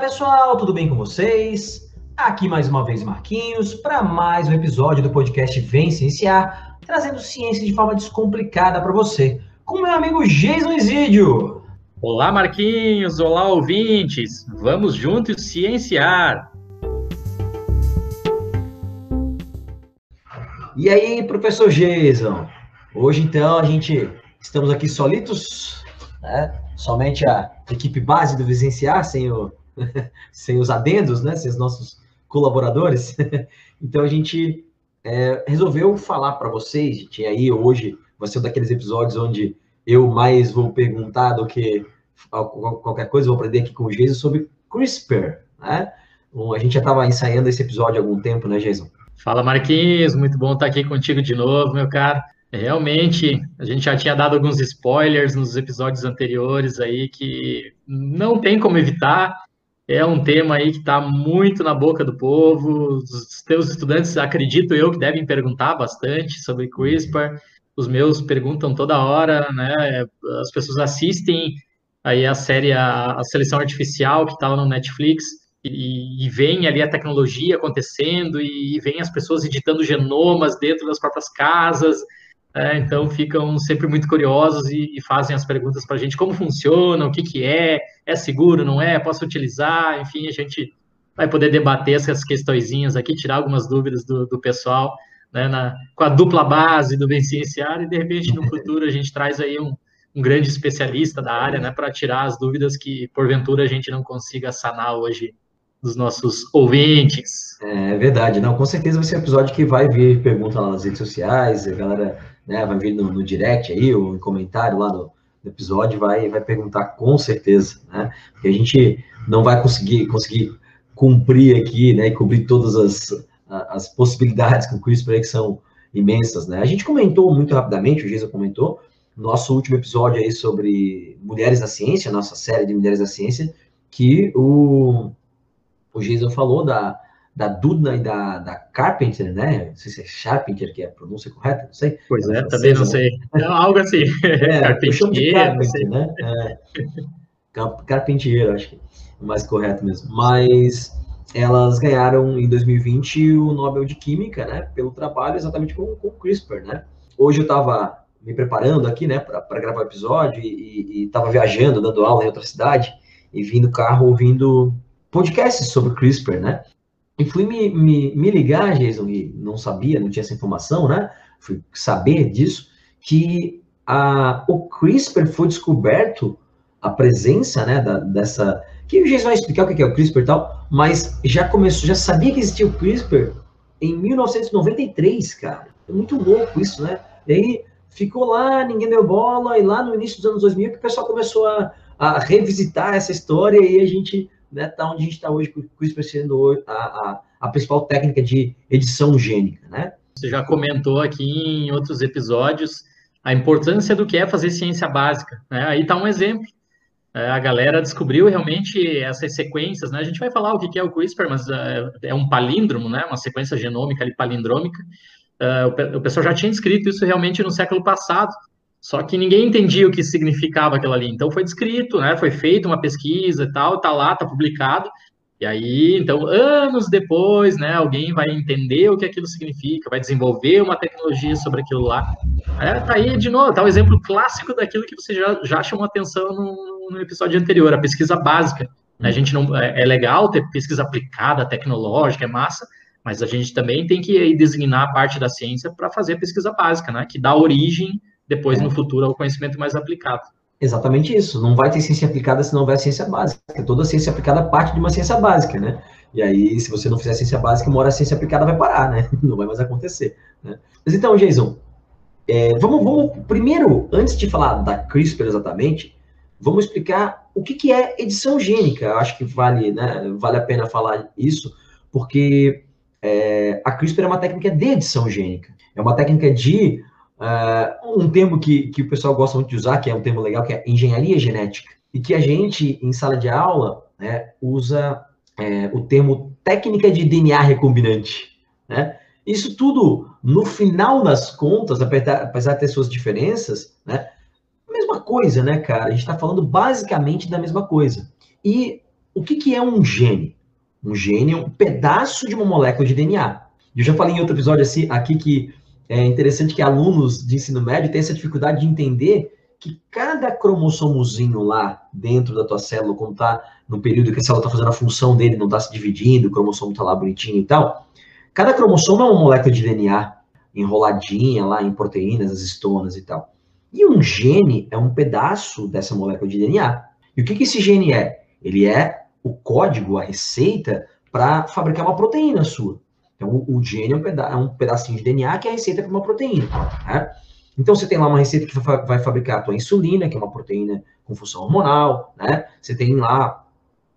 Pessoal, tudo bem com vocês? Aqui mais uma vez Marquinhos para mais um episódio do podcast Vem Cienciar, trazendo ciência de forma descomplicada para você, com meu amigo Jason Isidio. Olá Marquinhos, olá ouvintes, vamos juntos cienciar. E aí, professor Jason? Hoje então a gente estamos aqui solitos, né? Somente a equipe base do Vicenciar, sem o, sem os adendos, né? Sem os nossos colaboradores. então a gente é, resolveu falar para vocês, gente, e aí hoje vai ser um daqueles episódios onde eu mais vou perguntar do que qualquer coisa, vou aprender aqui com o Jason sobre CRISPR, né? A gente já estava ensaiando esse episódio há algum tempo, né, Jason? Fala, Marquinhos, muito bom estar aqui contigo de novo, meu caro. Realmente, a gente já tinha dado alguns spoilers nos episódios anteriores aí que não tem como evitar. É um tema aí que está muito na boca do povo. Os teus estudantes, acredito eu, que devem perguntar bastante sobre CRISPR. Os meus perguntam toda hora, né? As pessoas assistem aí a série A, Seleção Artificial, que está lá no Netflix, e, e vem ali a tecnologia acontecendo, e, e vem as pessoas editando genomas dentro das próprias casas, é, então ficam sempre muito curiosos e, e fazem as perguntas para a gente como funciona, o que, que é, é seguro, não é, posso utilizar, enfim, a gente vai poder debater essas questõezinhas aqui, tirar algumas dúvidas do, do pessoal, né, na, com a dupla base do bem e de repente no futuro a gente traz aí um, um grande especialista da área, né, para tirar as dúvidas que porventura a gente não consiga sanar hoje dos nossos ouvintes. É verdade, não, com certeza vai ser um episódio que vai vir pergunta lá nas redes sociais, a galera né, vai vir no, no direct aí, ou em comentário lá no, no, episódio, vai, vai perguntar com certeza, né, porque a gente não vai conseguir, conseguir cumprir aqui, né, e cobrir todas as, as possibilidades com o CRISPR que são imensas, né. A gente comentou muito rapidamente, o Geisa comentou, nosso último episódio aí sobre mulheres na ciência, nossa série de mulheres na ciência, que o o Jason falou da, da Dudna e da, da Carpenter, né? Não sei se é Carpenter que é a pronúncia correta, não sei. Pois é, também não sei. É algo assim. É, Carpentier, Carpenter, né? É, Carpentier, acho que é o mais correto mesmo. Mas elas ganharam em 2020 o Nobel de Química, né? Pelo trabalho exatamente com, com o CRISPR, né? Hoje eu estava me preparando aqui, né, para gravar o episódio e estava viajando, dando aula em outra cidade e vindo carro ouvindo podcasts sobre CRISPR, né? E fui me, me, me ligar, Jason, e não sabia, não tinha essa informação, né? Fui saber disso, que a, o CRISPR foi descoberto, a presença, né, da, dessa... Que o Jason vai explicar o que é o CRISPR e tal, mas já começou, já sabia que existia o CRISPR em 1993, cara. É muito louco isso, né? E aí ficou lá, ninguém deu bola, e lá no início dos anos 2000 que o pessoal começou a, a revisitar essa história e a gente né, tá onde a gente está hoje, com o CRISPR sendo a, a, a, principal técnica de edição gênica, né? Você já comentou aqui em outros episódios a importância do que é fazer ciência básica, né? Aí está um exemplo. É, a galera descobriu realmente essas sequências, né? A gente vai falar o que é o CRISPR, mas é, é um palíndromo, né? Uma sequência genômica ali, palindrômica. É, o pessoal já tinha escrito isso realmente no século passado, só que ninguém entendia o que significava aquilo ali. Então foi descrito, né? Foi feita uma pesquisa e tal, tá lá, tá publicado. E aí, então, anos depois, né, alguém vai entender o que aquilo significa, vai desenvolver uma tecnologia sobre aquilo lá. É, tá aí, de novo, tá um exemplo clássico daquilo que você já, já chamou atenção no, no episódio anterior, a pesquisa básica. A gente não, é, é legal ter pesquisa aplicada, tecnológica, é massa, mas a gente também tem que designar a parte da ciência para fazer a pesquisa básica, né, que dá origem depois, é. no futuro, ao conhecimento mais aplicado. Exatamente isso. Não vai ter ciência aplicada se não houver ciência básica. Toda ciência aplicada parte de uma ciência básica, né? E aí, se você não fizer ciência básica, uma hora a ciência aplicada vai parar, né? Não vai mais acontecer. Né? Mas então, Jason, é, vamos, vamos primeiro, antes de falar da CRISPR exatamente, vamos explicar o que, que é edição gênica. Eu acho que vale, né, vale a pena falar isso, porque é, a CRISPR é uma técnica de edição gênica. É uma técnica de Uh, um termo que, que o pessoal gosta muito de usar, que é um termo legal, que é engenharia genética, e que a gente, em sala de aula, né, usa é, o termo técnica de DNA recombinante. Né? Isso tudo, no final das contas, apesar de ter suas diferenças, né, mesma coisa, né, cara? A gente está falando basicamente da mesma coisa. E o que, que é um gene? Um gene é um pedaço de uma molécula de DNA. Eu já falei em outro episódio assim, aqui que é interessante que alunos de ensino médio têm essa dificuldade de entender que cada cromossomozinho lá dentro da tua célula, quando tá no período que a célula está fazendo a função dele, não está se dividindo, o cromossomo está lá bonitinho e tal, cada cromossomo é uma molécula de DNA enroladinha lá em proteínas, as estonas e tal. E um gene é um pedaço dessa molécula de DNA. E o que, que esse gene é? Ele é o código, a receita para fabricar uma proteína sua. Então, o, gene é um, é um, pedacinho de DNA que é a receita para uma proteína. Né? Então, você tem lá uma receita que vai fabricar a tua insulina, que é uma proteína com função hormonal, né? Você tem lá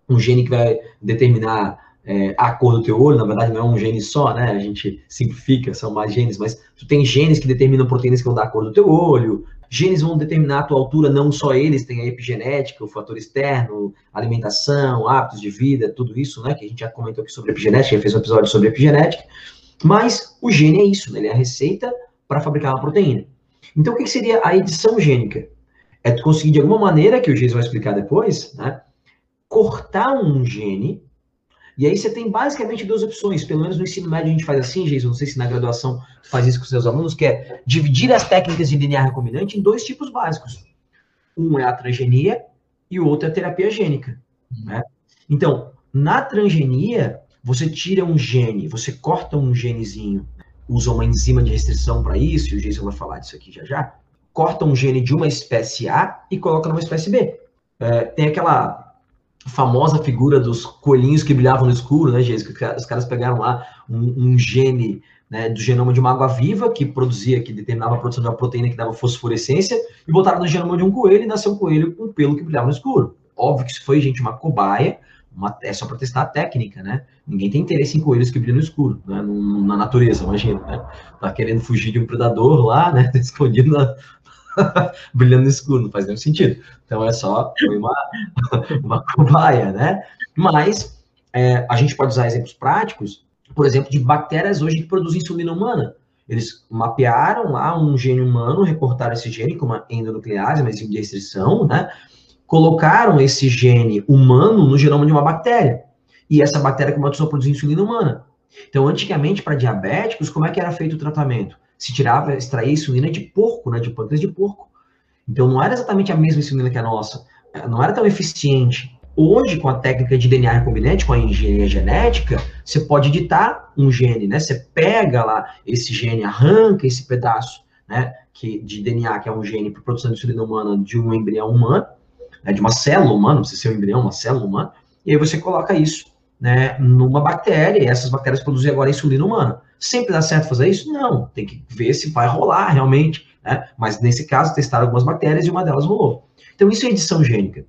um gene que vai determinar é, a cor do teu olho, na verdade não é um gene só, né? A gente simplifica, são mais genes, mas tu tem genes que determinam proteínas que vão dar a cor do teu olho, genes vão determinar a tua altura, não só eles, tem a epigenética, o fator externo, alimentação, hábitos de vida, tudo isso, né? Que a gente já comentou aqui sobre epigenética, já fez um episódio sobre epigenética, mas o gene é isso, né? Ele é a receita para fabricar uma proteína. Então, o que seria a edição gênica? É tu conseguir, de alguma maneira, que o Geis vai explicar depois, né, cortar um gene, e aí você tem basicamente duas opções, pelo menos no ensino médio a gente faz assim, Geis, não sei se na graduação faz isso com seus alunos, que é dividir as técnicas de DNA recombinante em dois tipos básicos. Um é a transgenia e o outro é a terapia gênica. Né? Então, na transgenia, você tira um gene, você corta um genezinho usa uma enzima de restrição para isso, e o Jason vai falar disso aqui já já, corta um gene de uma espécie A e coloca numa espécie B. É, tem aquela famosa figura dos coelhinhos que brilhavam no escuro, né? Que os caras pegaram lá um, um gene né, do genoma de uma água viva que produzia, que determinava a produção de uma proteína que dava fosforescência, e botaram no genoma de um coelho e nasceu um coelho com pelo que brilhava no escuro. Óbvio que isso foi, gente, uma cobaia, uma, é só para testar a técnica, né? Ninguém tem interesse em coelhos que brilham no escuro, né? Na natureza, imagina, né? Tá querendo fugir de um predador lá, né? Tá escondido na... brilhando no escuro, não faz nenhum sentido. Então é só uma, uma cobaia, né? Mas é, a gente pode usar exemplos práticos, por exemplo, de bactérias hoje que produzem insulina humana. Eles mapearam lá um gene humano, reportaram esse gene com uma endonuclease, uma enzima de restrição, né? colocaram esse gene humano no genoma de uma bactéria. E essa bactéria começou a produzir insulina humana. Então, antigamente, para diabéticos, como é que era feito o tratamento? Se tirava, extraía insulina de porco, né, de pâncreas de porco. Então, não era exatamente a mesma insulina que a nossa. Não era tão eficiente. Hoje, com a técnica de DNA recombinante, com a engenharia genética, você pode editar um gene, né? Você pega lá esse gene, arranca esse pedaço, né, que, de DNA, que é um gene para produção de insulina humana de um embrião humano, né, de uma célula humana, não precisa ser um embrião, uma célula humana, e aí você coloca isso né, numa bactéria, e essas bactérias produzem agora insulina humana. Sempre dá certo fazer isso? Não, tem que ver se vai rolar realmente, né? Mas nesse caso, testaram algumas bactérias e uma delas rolou. Então, isso é edição gênica.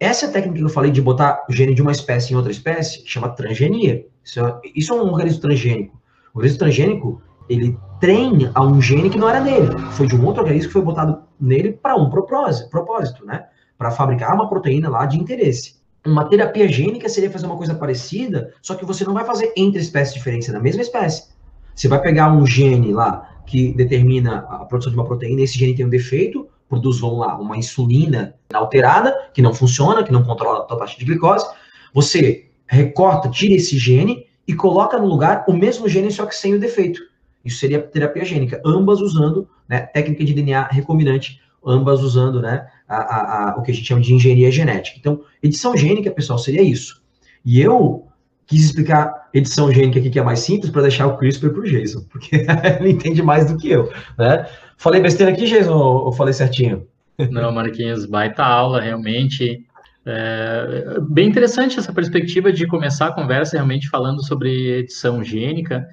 Essa técnica que eu falei de botar o gene de uma espécie em outra espécie, chama transgenia. Isso é, isso é um organismo transgênico. O organismo transgênico, ele treina a um gene que não era dele, foi de um outro organismo que foi botado nele para um propósito, propósito, né? para fabricar uma proteína lá de interesse. Uma terapia gênica seria fazer uma coisa parecida, só que você não vai fazer entre espécies diferentes, é na mesma espécie. Você vai pegar um gene lá que determina a produção de uma proteína, esse gene tem um defeito, produz, vamos lá, uma insulina alterada, que não funciona, que não controla a tua taxa de glicose. Você recorta, tira esse gene e coloca no lugar o mesmo gene, só que sem o defeito. Isso seria terapia gênica, ambas usando né, técnica de DNA recombinante, ambas usando né, a, a, a, o que a gente chama de engenharia genética. Então, edição gênica, pessoal, seria isso. E eu quis explicar edição gênica aqui, que é mais simples, para deixar o CRISPR para o Jason, porque ele entende mais do que eu. Né? Falei besteira aqui, Jason, ou, falei certinho? Não, Marquinhos, baita aula, realmente. É, bem interessante essa perspectiva de começar a conversa realmente falando sobre edição gênica,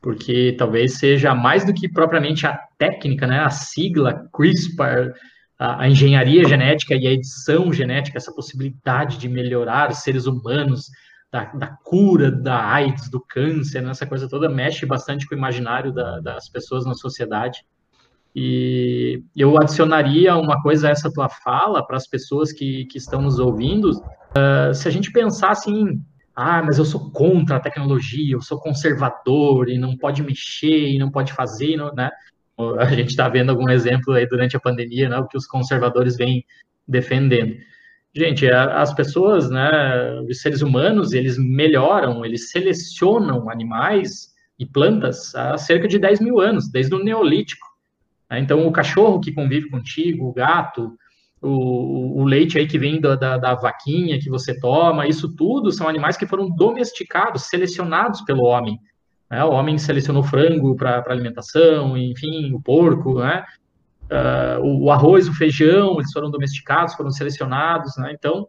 porque talvez seja mais do que propriamente a técnica, né, a sigla CRISPR, a, a, engenharia genética e a edição genética, essa possibilidade de melhorar seres humanos, da, da cura da AIDS, do câncer, né, essa coisa toda mexe bastante com o imaginário da, das pessoas na sociedade. E eu adicionaria uma coisa a essa tua fala para as pessoas que, que estão nos ouvindo. Uh, se a gente pensar assim, ah, mas eu sou contra a tecnologia, eu sou conservador e não pode mexer e não pode fazer, né? A gente está vendo algum exemplo aí durante a pandemia, né, o que os conservadores vêm defendendo. Gente, as pessoas, né, os seres humanos, eles melhoram, eles selecionam animais e plantas há cerca de 10 mil anos, desde o Neolítico. Né? Então, o cachorro que convive contigo, o gato, o, o leite aí que vem da, da, da, vaquinha que você toma, isso tudo são animais que foram domesticados, selecionados pelo homem. Né? O homem selecionou frango para alimentação, enfim, o porco, né? Uh, o arroz, o feijão, eles foram domesticados, foram selecionados, né? Então,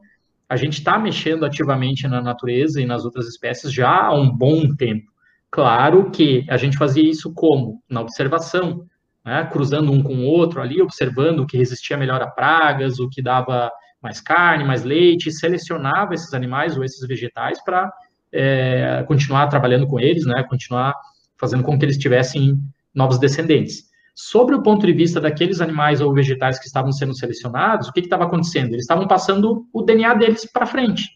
a gente está mexendo ativamente na natureza e nas outras espécies já há um bom tempo. Claro que a gente fazia isso como? Na observação, né? cruzando um com o outro ali, observando o que resistia melhor a pragas, o que dava mais carne, mais leite, selecionava esses animais ou esses vegetais para é, continuar trabalhando com eles, né? continuar fazendo com que eles tivessem novos descendentes. Sobre o ponto de vista daqueles animais ou vegetais que estavam sendo selecionados, o que estava acontecendo? Eles estavam passando o DNA deles para frente,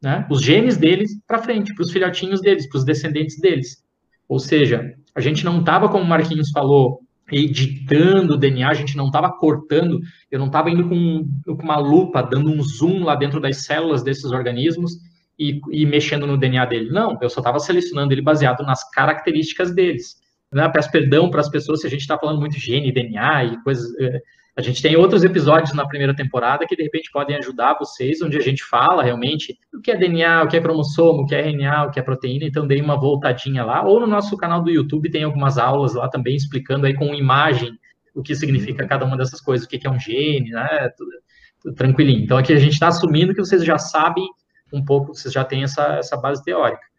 né? os genes deles para frente, para os filhotinhos deles, para os descendentes deles. Ou seja, a gente não estava, como o Marquinhos falou, editando o DNA, a gente não estava cortando, eu não estava indo com, com, uma lupa, dando um zoom lá dentro das células desses organismos e, e mexendo no DNA dele. Não, eu só estava selecionando ele baseado nas características deles né, peço perdão para as pessoas se a gente está falando muito de gene, DNA e coisas. É, a gente tem outros episódios na primeira temporada que de repente podem ajudar vocês, onde a gente fala realmente o que é DNA, o que é cromossomo, o que é RNA, o que é proteína, então dei uma voltadinha lá. Ou no nosso canal do YouTube tem algumas aulas lá também explicando aí com imagem o que significa cada uma dessas coisas, o que é um gene, né? Tudo, tudo tranquilinho. Então aqui a gente está assumindo que vocês já sabem um pouco, vocês já têm essa, essa base teórica.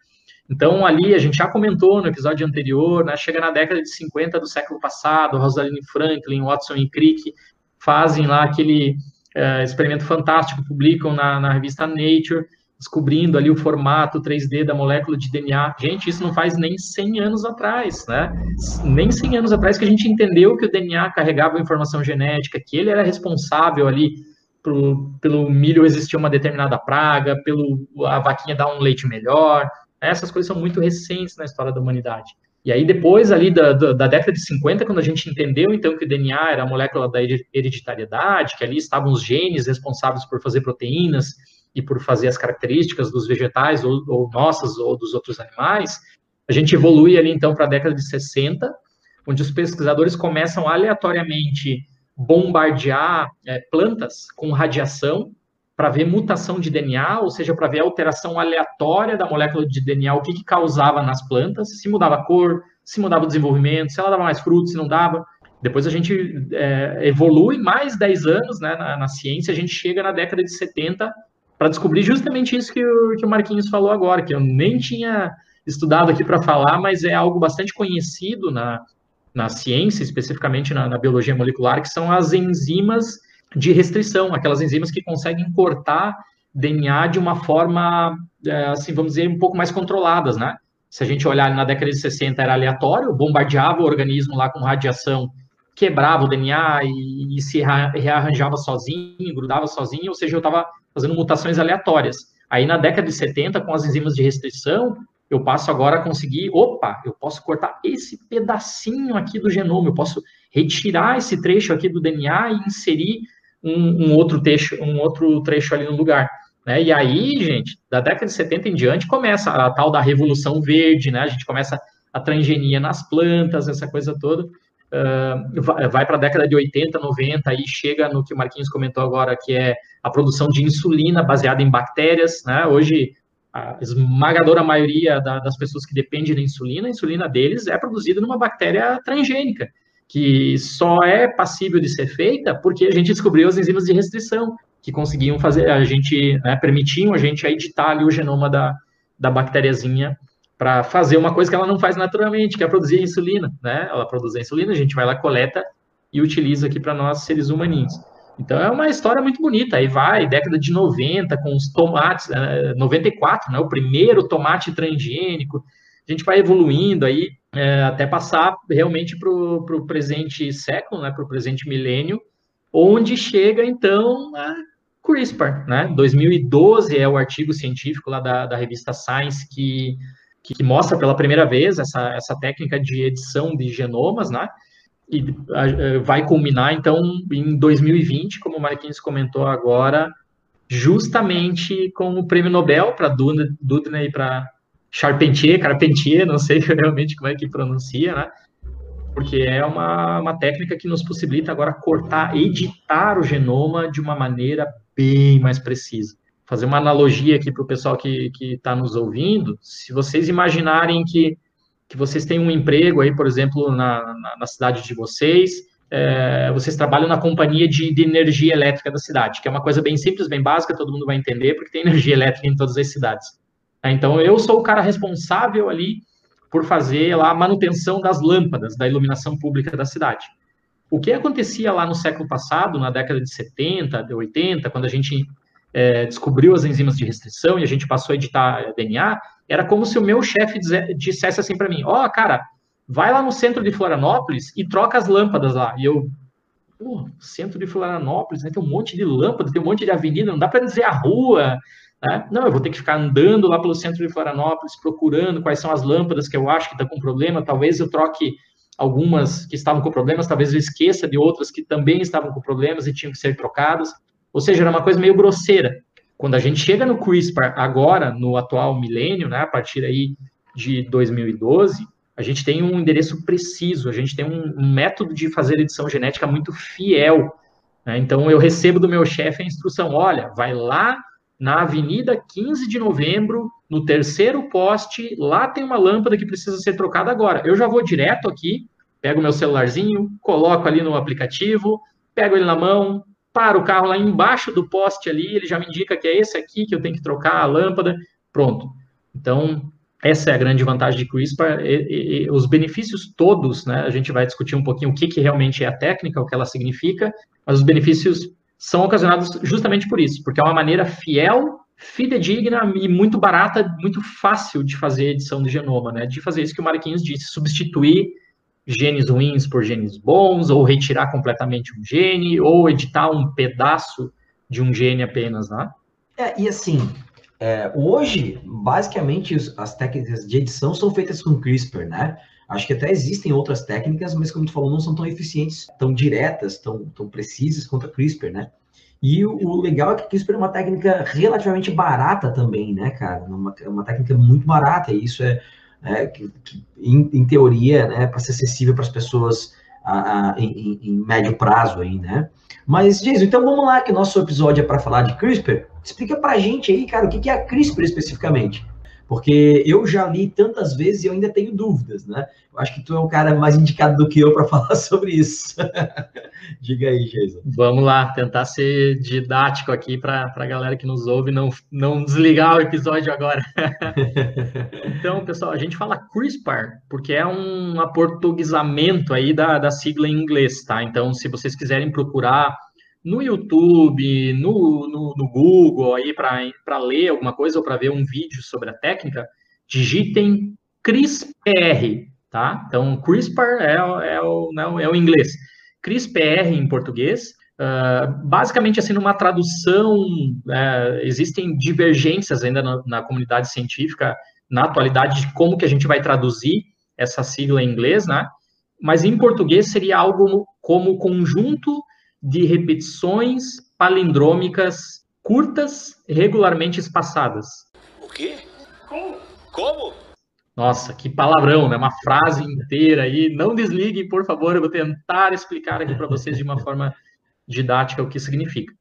Então, ali, a gente já comentou no episódio anterior, né, chega na década de 50 do século passado, Rosalind Franklin, Watson e Crick fazem lá aquele é, experimento fantástico, publicam na, na revista Nature, descobrindo ali o formato 3D da molécula de DNA. Gente, isso não faz nem 100 anos atrás, né? Nem 100 anos atrás que a gente entendeu que o DNA carregava informação genética, que ele era responsável ali pro, pelo milho existir uma determinada praga, pelo a vaquinha dar um leite melhor, essas coisas são muito recentes na história da humanidade. E aí, depois ali da, da, da, década de 50, quando a gente entendeu, então, que o DNA era a molécula da hereditariedade, que ali estavam os genes responsáveis por fazer proteínas e por fazer as características dos vegetais, ou, ou nossas, ou dos outros animais, a gente evolui ali, então, para a década de 60, onde os pesquisadores começam aleatoriamente bombardear é, plantas com radiação para ver mutação de DNA, ou seja, para ver alteração aleatória da molécula de DNA, o que, que, causava nas plantas, se mudava a cor, se mudava o desenvolvimento, se ela dava mais frutos, se não dava. Depois a gente é, evolui mais 10 anos né, na, na, ciência, a gente chega na década de 70 para descobrir justamente isso que o, que o Marquinhos falou agora, que eu nem tinha estudado aqui para falar, mas é algo bastante conhecido na, na ciência, especificamente na, na biologia molecular, que são as enzimas de restrição, aquelas enzimas que conseguem cortar DNA de uma forma, é, assim, vamos dizer, um pouco mais controladas, né? Se a gente olhar na década de 60 era aleatório, bombardeava o organismo lá com radiação, quebrava o DNA e, e se rearranjava sozinho, grudava sozinho, ou seja, eu estava fazendo mutações aleatórias. Aí na década de 70, com as enzimas de restrição, eu passo agora a conseguir, opa, eu posso cortar esse pedacinho aqui do genoma, eu posso retirar esse trecho aqui do DNA e inserir um, um, outro trecho, um outro trecho ali no lugar. Né? E aí, gente, da década de 70 em diante, começa a tal da revolução verde, né? A gente começa a transgenia nas plantas, essa coisa toda. Uh, vai para a década de 80, 90, aí chega no que o Marquinhos comentou agora, que é a produção de insulina baseada em bactérias. Né? Hoje, a esmagadora maioria da, das pessoas que dependem da insulina, a insulina deles é produzida numa bactéria transgênica que só é passível de ser feita porque a gente descobriu as enzimas de restrição, que conseguiam fazer, a gente, né, permitiam a gente editar ali o genoma da, da bactériazinha para fazer uma coisa que ela não faz naturalmente, que é produzir insulina, né? Ela produz a insulina, a gente vai lá, coleta e utiliza aqui para nós, seres humaninhos. Então é uma história muito bonita. Aí vai, década de 90, com os tomates, 94, né? O primeiro tomate transgênico. A gente vai evoluindo aí é, até passar realmente para o presente século, né, para o presente milênio, onde chega então a CRISPR, né? 2012 é o artigo científico lá da, da revista Science que, que, mostra pela primeira vez essa, essa técnica de edição de genomas, né? E a, vai culminar então em 2020, como o Marquinhos comentou agora, justamente com o prêmio Nobel para Dudna e para Charpentier, Carpentier, não sei realmente como é que pronuncia, né? Porque é uma, uma técnica que nos possibilita agora cortar, editar o genoma de uma maneira bem mais precisa. Fazer uma analogia aqui para o pessoal que está nos ouvindo, se vocês imaginarem que, que vocês têm um emprego aí, por exemplo, na, na, na cidade de vocês, é, vocês trabalham na companhia de, de, energia elétrica da cidade, que é uma coisa bem simples, bem básica, todo mundo vai entender, porque tem energia elétrica em todas as cidades. É, então, eu sou o cara responsável ali por fazer lá a manutenção das lâmpadas da iluminação pública da cidade. O que acontecia lá no século passado, na década de 70, de 80, quando a gente é, descobriu as enzimas de restrição e a gente passou a editar DNA, era como se o meu chefe dissesse assim para mim: Ó, oh, cara, vai lá no centro de Florianópolis e troca as lâmpadas lá. E eu, pô, centro de Florianópolis, né, tem um monte de lâmpadas, tem um monte de avenida, não dá para dizer a rua. Né? Não, eu vou ter que ficar andando lá pelo centro de Florianópolis, procurando quais são as lâmpadas que eu acho que estão com problema. Talvez eu troque algumas que estavam com problemas, talvez eu esqueça de outras que também estavam com problemas e tinham que ser trocadas. Ou seja, era uma coisa meio grosseira. Quando a gente chega no CRISPR agora, no atual milênio, né, a partir aí de 2012, a gente tem um endereço preciso, a gente tem um, um método de fazer edição genética muito fiel. Né? Então, eu recebo do meu chefe a instrução: olha, vai lá na Avenida 15 de Novembro, no terceiro poste, lá tem uma lâmpada que precisa ser trocada agora. Eu já vou direto aqui, pego meu celularzinho, coloco ali no aplicativo, pego ele na mão, paro o carro lá embaixo do poste ali, ele já me indica que é esse aqui que eu tenho que trocar a lâmpada, pronto. Então, essa é a grande vantagem de CRISPR. E, e, os benefícios todos, né? A gente vai discutir um pouquinho o que, que realmente é a técnica, o que ela significa, mas os benefícios são ocasionados justamente por isso, porque é uma maneira fiel, fidedigna e muito barata, muito fácil de fazer edição de genoma, né? De fazer isso que o Marquinhos disse, substituir genes ruins por genes bons, ou retirar completamente um gene, ou editar um pedaço de um gene apenas, né? É, e assim, é, hoje, basicamente, as técnicas de edição são feitas com CRISPR, né? Acho que até existem outras técnicas, mas como tu falou, não são tão eficientes, tão diretas, tão, tão precisas quanto a CRISPR, né? E o, o legal é que a CRISPR é uma técnica relativamente barata também, né, cara? Uma, uma técnica muito barata, e isso é, é que, que, em, em, teoria, né, para ser acessível para as pessoas a, a, em, em, médio prazo aí, né? Mas, Jason, então vamos lá, que nosso episódio é para falar de CRISPR. Explica para a gente aí, cara, o que é a CRISPR especificamente? Porque eu já li tantas vezes e eu ainda tenho dúvidas, né? Eu acho que tu é um cara mais indicado do que eu para falar sobre isso. Diga aí, Jason. Vamos lá, tentar ser didático aqui para a galera que nos ouve não, não desligar o episódio agora. então, pessoal, a gente fala CRISPR porque é um aportuguesamento aí da, da sigla em inglês, tá? Então, se vocês quiserem procurar no YouTube, no, no, no Google, aí para ler alguma coisa ou para ver um vídeo sobre a técnica, digitem CRISPR, tá? Então, CRISPR é, é, o, não, é o inglês. CRISPR em português, uh, basicamente, assim, numa tradução, uh, existem divergências ainda na, na, comunidade científica, na atualidade, de como que a gente vai traduzir essa sigla em inglês, né? Mas em português seria algo como conjunto de repetições palindrômicas curtas, regularmente espaçadas. O quê? Como? Como? Nossa, que palavrão, né? Uma frase inteira aí. Não desliguem, por favor, eu vou tentar explicar aqui para vocês de uma forma didática o que significa.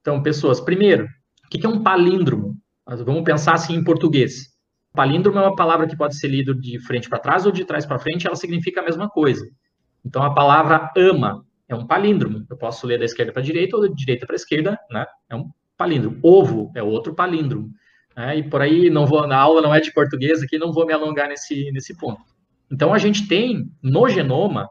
Então, pessoas, primeiro, o que é um palíndromo? Vamos pensar assim em português. Palíndromo é uma palavra que pode ser lida de frente para trás ou de trás para frente, ela significa a mesma coisa. Então, a palavra ama é um palíndromo. Eu posso ler da esquerda para a direita ou da direita para a esquerda, né? É um palíndromo. Ovo é outro palíndromo. Né? E por aí, não vou, na aula não é de português aqui, não vou me alongar nesse, nesse ponto. Então, a gente tem no genoma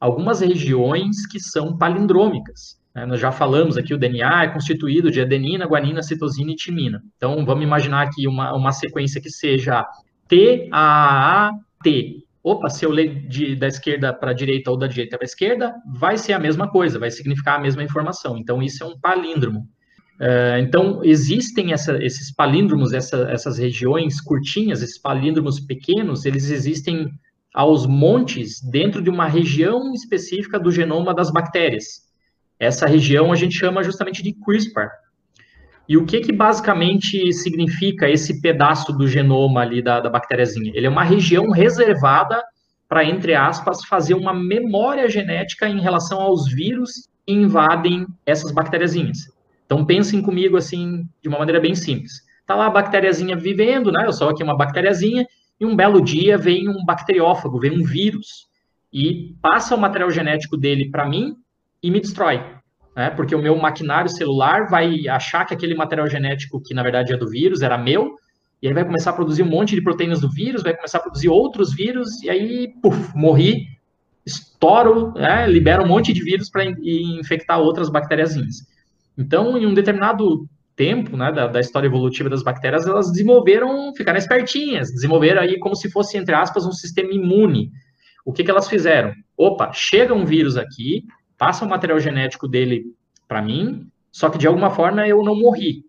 algumas regiões que são palindrômicas. Né? Nós já falamos aqui, o DNA é constituído de adenina, guanina, citosina e timina. Então, vamos imaginar aqui uma, uma sequência que seja T, A, A, T opa, se eu ler de, da esquerda para a direita ou da direita para a esquerda, vai ser a mesma coisa, vai significar a mesma informação. Então, isso é um palíndromo. Uh, então, existem essa, esses palíndromos, essa, essas regiões curtinhas, esses palíndromos pequenos, eles existem aos montes dentro de uma região específica do genoma das bactérias. Essa região a gente chama justamente de CRISPR. E o que que basicamente significa esse pedaço do genoma ali da, da bactériazinha? Ele é uma região reservada para, entre aspas, fazer uma memória genética em relação aos vírus que invadem essas bactériazinhas. Então pensem comigo assim, de uma maneira bem simples. Tá lá a bactériazinha vivendo, né? Eu sou aqui uma bactériazinha, e um belo dia vem um bacteriófago, vem um vírus, e passa o material genético dele para mim e me destrói. Né? Porque o meu maquinário celular vai achar que aquele material genético, que na verdade é do vírus, era meu, e aí vai começar a produzir um monte de proteínas do vírus, vai começar a produzir outros vírus, e aí, puf, morri, estouro, né, libera um monte de vírus para infectar outras bactériazinhas. Então, em um determinado tempo, né, da, da, história evolutiva das bactérias, elas desenvolveram, ficaram espertinhas, desenvolveram aí como se fosse, entre aspas, um sistema imune. O que, que elas fizeram? Opa, chega um vírus aqui, passa o material genético dele para mim, só que de alguma forma eu não morri.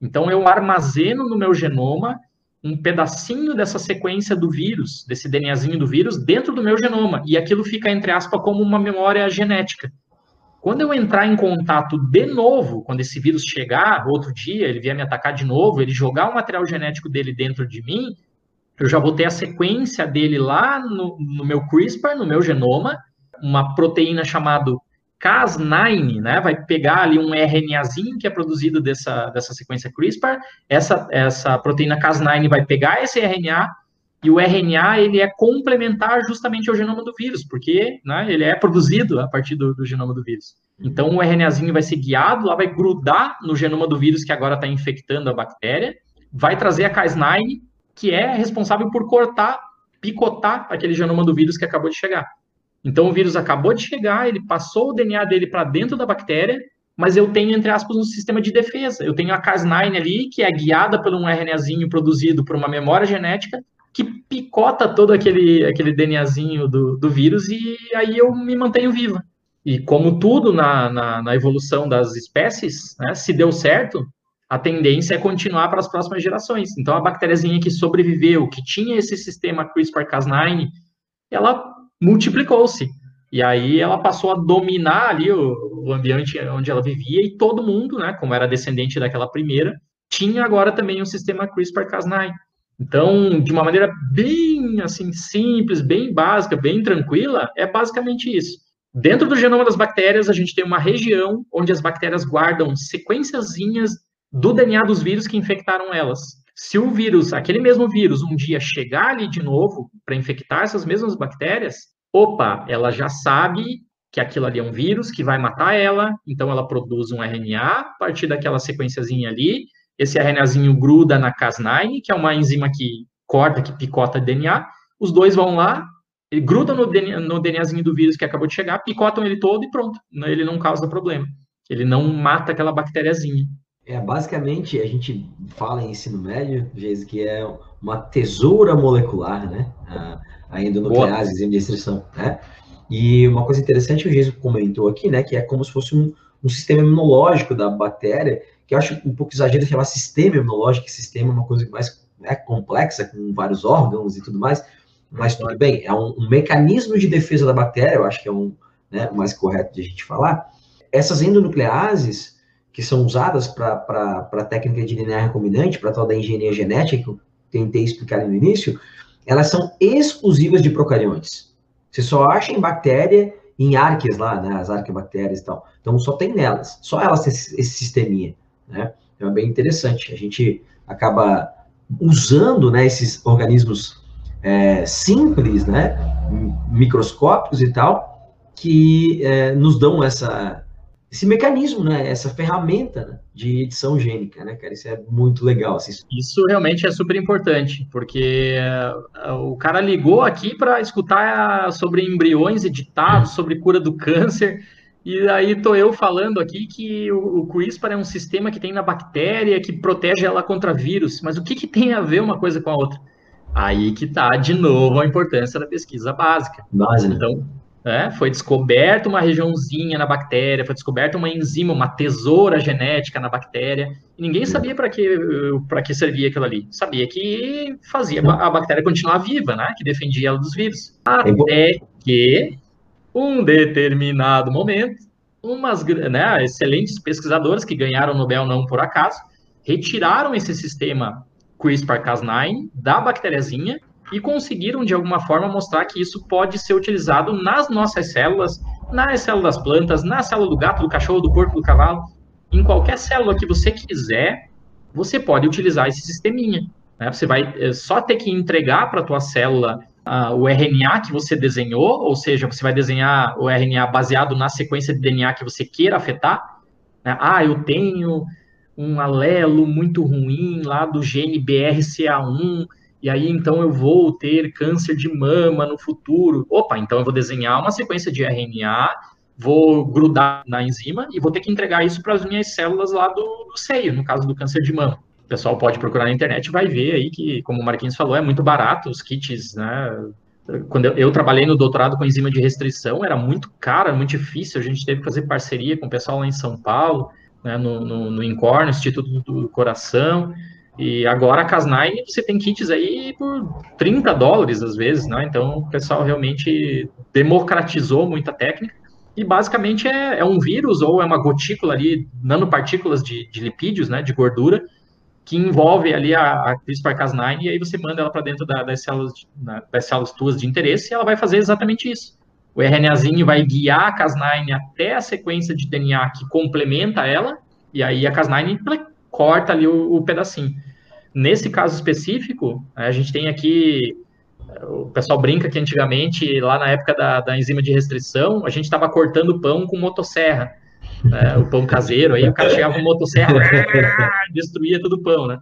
Então eu armazeno no meu genoma um pedacinho dessa sequência do vírus, desse DNAzinho do vírus, dentro do meu genoma. E aquilo fica, entre aspas, como uma memória genética. Quando eu entrar em contato de novo, quando esse vírus chegar, outro dia, ele vier me atacar de novo, ele jogar o material genético dele dentro de mim, eu já vou ter a sequência dele lá no, no meu CRISPR, no meu genoma, uma proteína chamada Cas9, né, vai pegar ali um RNAzinho que é produzido dessa, dessa sequência CRISPR, essa, essa proteína Cas9 vai pegar esse RNA, e o RNA ele é complementar justamente ao genoma do vírus, porque né, ele é produzido a partir do, do, genoma do vírus. Então o RNAzinho vai ser guiado, lá vai grudar no genoma do vírus que agora está infectando a bactéria, vai trazer a Cas9, que é responsável por cortar, picotar aquele genoma do vírus que acabou de chegar. Então o vírus acabou de chegar, ele passou o DNA dele para dentro da bactéria, mas eu tenho, entre aspas, um sistema de defesa. Eu tenho a Cas9 ali, que é guiada por um RNAzinho produzido por uma memória genética, que picota todo aquele, aquele DNAzinho do, do vírus e aí eu me mantenho viva. E como tudo na, na, na evolução das espécies, né, se deu certo, a tendência é continuar para as próximas gerações. Então, a bactériazinha que sobreviveu, que tinha esse sistema CRISPR-Cas9, ela multiplicou-se. E aí ela passou a dominar ali o, o, ambiente onde ela vivia e todo mundo, né, como era descendente daquela primeira, tinha agora também um sistema CRISPR-Cas9. Então, de uma maneira bem assim simples, bem básica, bem tranquila, é basicamente isso. Dentro do genoma das bactérias, a gente tem uma região onde as bactérias guardam sequenciazinhas do DNA dos vírus que infectaram elas. Se o vírus, aquele mesmo vírus, um dia chegar ali de novo para infectar essas mesmas bactérias, opa, ela já sabe que aquilo ali é um vírus que vai matar ela, então ela produz um RNA a partir daquela sequenciazinha ali, esse RNAzinho gruda na Cas9, que é uma enzima que corta, que picota DNA. Os dois vão lá, ele gruda no, DNA, no DNAzinho do vírus que acabou de chegar, picotam ele todo e pronto. Ele não causa problema. Ele não mata aquela bactériazinha. É, basicamente, a gente fala em ensino médio, Geis, que é uma tesoura molecular, né? A, a endonuclease, enzima de restrição, né? E uma coisa interessante que o Geis comentou aqui, né? Que é como se fosse um, um sistema imunológico da bactéria que eu acho um pouco exagero chamar sistema imunológico, que sistema é uma coisa mais né, complexa, com vários órgãos e tudo mais, mas tudo bem, é um, um mecanismo de defesa da bactéria, eu acho que é um né, mais correto de a gente falar. Essas endonucleases, que são usadas para a técnica de DNA recombinante, para tal da engenharia genética, que eu tentei explicar no início, elas são exclusivas de procariontes. Você só acha em bactéria, em arques lá, né, as arquebactérias e tal. Então, só tem nelas, só elas têm esse, esse sisteminha né? Então é bem interessante. A gente acaba usando né, esses organismos é, simples, né, microscópicos e tal, que é, nos dão essa, esse mecanismo, né, essa ferramenta né, de edição gênica, né, cara? Isso é muito legal. Assim. Isso realmente é super importante, porque uh, o cara ligou aqui para escutar sobre embriões editados, sobre cura do câncer. E aí tô eu falando aqui que o, o CRISPR é um sistema que tem na bactéria que protege ela contra vírus. Mas o que, que tem a ver uma coisa com a outra? Aí que tá de novo a importância da pesquisa básica. Básica. Então, é, foi descoberta uma regiãozinha na bactéria, foi descoberta uma enzima, uma tesoura genética na bactéria. E ninguém sabia para que, para que servia aquilo ali. Sabia que fazia a bactéria continuar viva, né? Que defendia ela dos vírus. Até que um determinado momento, umas né, excelentes pesquisadoras que ganharam o Nobel não por acaso, retiraram esse sistema CRISPR-Cas9 da bactériazinha e conseguiram, de alguma forma, mostrar que isso pode ser utilizado nas nossas células, nas células das plantas, na célula do gato, do cachorro, do porco, do cavalo. Em qualquer célula que você quiser, você pode utilizar esse sisteminha. Né? Você vai eh, só ter que entregar para a tua célula uh, o RNA que você desenhou, ou seja, você vai desenhar o RNA baseado na sequência de DNA que você queira afetar. Né? Ah, eu tenho um alelo muito ruim lá do gene BRCA1, e aí então eu vou ter câncer de mama no futuro. Opa, então eu vou desenhar uma sequência de RNA, vou grudar na enzima e vou ter que entregar isso para as minhas células lá do, do seio, no caso do câncer de mama pessoal pode procurar na internet e vai ver aí que, como o Marquinhos falou, é muito barato os kits, né? Quando eu, trabalhei no doutorado com enzima de restrição, era muito caro, muito difícil, a gente teve que fazer parceria com o pessoal lá em São Paulo, né, no, no, no INCOR, no Instituto do Coração, e agora a Cas9 você tem kits aí por 30 dólares às vezes, né? Então o pessoal realmente democratizou muita técnica. E basicamente é, é um vírus ou é uma gotícula ali, nanopartículas de, de lipídios, né? De gordura, que envolve ali a, a CRISPR-Cas9 e aí você manda ela para dentro da, das, células, das células tuas de interesse e ela vai fazer exatamente isso. O RNAzinho vai guiar a Cas9 até a sequência de DNA que complementa ela e aí a Cas9 corta ali o, o pedacinho. Nesse caso específico, a gente tem aqui o pessoal brinca que antigamente, lá na época da, da enzima de restrição, a gente estava cortando pão com motosserra né, o pão caseiro, aí o cara chegava com motosserra, destruía todo o pão, né?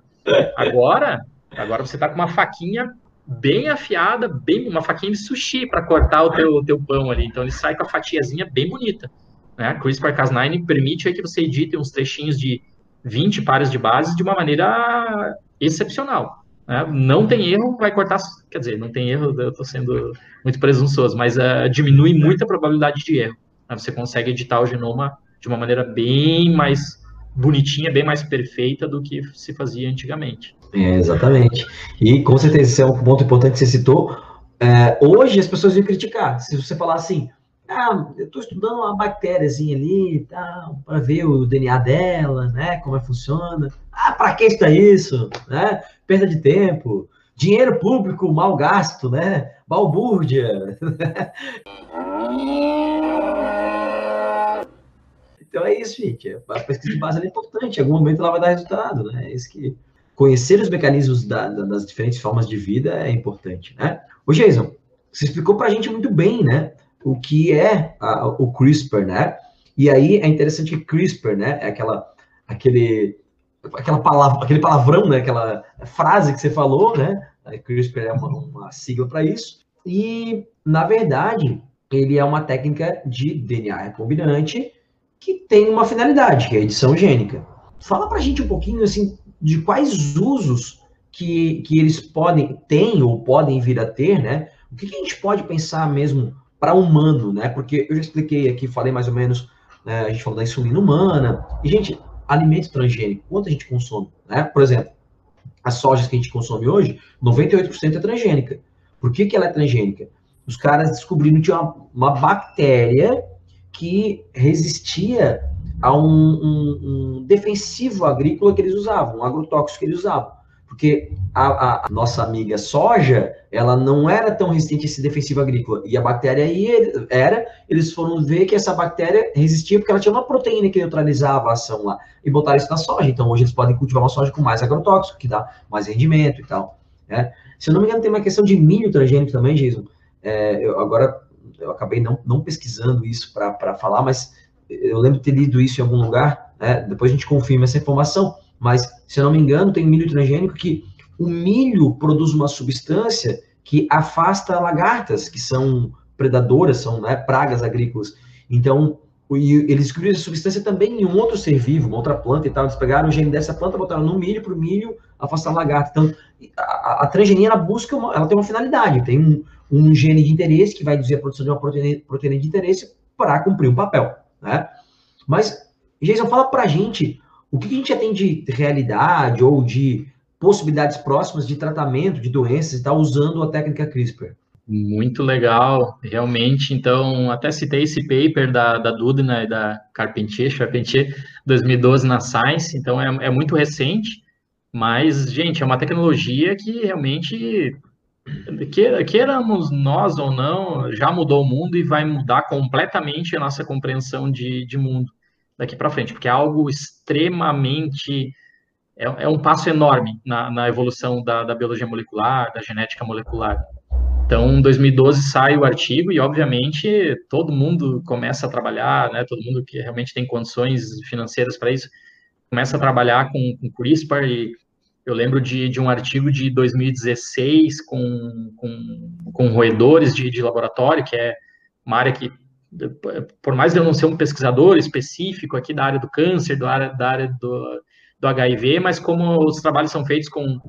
Agora, agora você tá com uma faquinha bem afiada, bem uma faquinha de sushi para cortar o teu, teu pão ali. Então ele sai com a fatiazinha bem bonita. Né? A CRISPR-Cas9 permite que você edite uns trechinhos de 20 pares de bases de uma maneira excepcional. Né? Não tem erro, vai cortar. Quer dizer, não tem erro, eu estou sendo muito presunçoso, mas uh, diminui muito a probabilidade de erro. Né? Você consegue editar o genoma de uma maneira bem mais bonitinha, bem mais perfeita do que se fazia antigamente. É, exatamente. E com certeza esse é um ponto importante que você citou. É, hoje as pessoas vão criticar. Se você falar assim, ah, eu estou estudando uma bactériazinha ali, tá, para ver o DNA dela, né, como é funciona. Ah, para que está isso, né? Perda de tempo, dinheiro público mal gasto, né? Balbúrdia. Então é isso, gente. A pesquisa de base é importante. Em algum momento ela vai dar resultado, né? É isso que conhecer os mecanismos da, da, das diferentes formas de vida é importante, né? O Jason, você explicou para a gente muito bem, né? O que é a, o CRISPR, né? E aí é interessante que CRISPR, né? É aquela, aquele, aquela palavra, aquele palavrão, né? Aquela frase que você falou, né? CRISPR é uma, uma sigla para isso. E na verdade ele é uma técnica de DNA recombinante que tem uma finalidade, que é a edição gênica. Fala para a gente um pouquinho assim de quais usos que, que eles podem têm ou podem vir a ter, né? O que, que a gente pode pensar mesmo para humano, né? Porque eu já expliquei aqui, falei mais ou menos, né, a gente falou da insulina humana. E, gente, alimento transgênico, quanto a gente consome? Né? Por exemplo, as sojas que a gente consome hoje, 98% é transgênica. Por que, que ela é transgênica? Os caras descobriram que tinha uma, uma bactéria que resistia a um, um, um, defensivo agrícola que eles usavam, um agrotóxico que eles usavam. Porque a, a, nossa amiga soja, ela não era tão resistente a esse defensivo agrícola. E a bactéria aí era, eles foram ver que essa bactéria resistia porque ela tinha uma proteína que neutralizava a ação lá. E botaram isso na soja. Então hoje eles podem cultivar uma soja com mais agrotóxico, que dá mais rendimento e tal. Né? Se eu não me engano, tem uma questão de milho transgênico também, Jason. É, eu, agora eu acabei não, não pesquisando isso para falar, mas eu lembro de ter lido isso em algum lugar, né? depois a gente confirma essa informação, mas, se eu não me engano, tem milho transgênico que o milho produz uma substância que afasta lagartas, que são predadoras, são né, pragas agrícolas. Então, eles descobriram essa substância também em um outro ser vivo, uma outra planta e tal. Eles pegaram o gene dessa planta, botaram no milho para o milho afastar lagarta. Então, a, a transgenia, ela busca, uma, ela tem uma finalidade, tem um, um gene de interesse que vai dizer a produção de uma proteína, proteína de interesse para cumprir um papel, né? Mas, Jason, fala para a gente o que a gente já tem de realidade ou de possibilidades próximas de tratamento de doenças e tal usando a técnica CRISPR. Muito legal, realmente. Então, até citei esse paper da, da Dudna e da Carpentier, Charpentier, 2012 na Science, então é, é muito recente, mas, gente, é uma tecnologia que realmente, queiramos nós ou não, já mudou o mundo e vai mudar completamente a nossa compreensão de, de mundo daqui para frente, porque é algo extremamente. É, é um passo enorme na, na evolução da, da biologia molecular, da genética molecular. Então, em 2012 sai o artigo e, obviamente, todo mundo começa a trabalhar, né? Todo mundo que realmente tem condições financeiras para isso começa a trabalhar com, com CRISPR e eu lembro de, de um artigo de 2016 com, com, com roedores de, de laboratório, que é uma área que, por mais de eu não ser um pesquisador específico aqui da área do câncer, do área, da área do, do HIV, mas como os trabalhos são feitos com,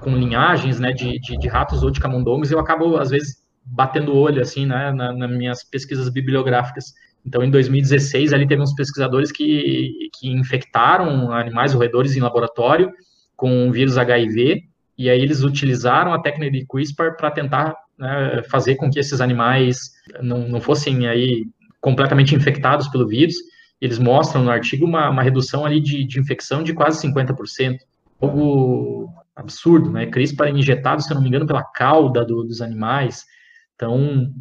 com linhagens né, de, de, de ratos ou de camundongos, eu acabo, às vezes, batendo o olho, assim, né, na, nas minhas pesquisas bibliográficas. Então, em 2016, ali teve uns pesquisadores que, que infectaram animais roedores em laboratório com o vírus HIV, e aí eles utilizaram a técnica de CRISPR para tentar né, fazer com que esses animais não, não fossem aí completamente infectados pelo vírus. Eles mostram no artigo uma, uma redução ali de, de infecção de quase 50%. Algo absurdo, né? CRISPR injetado, se eu não me engano, pela cauda do, dos animais. Então,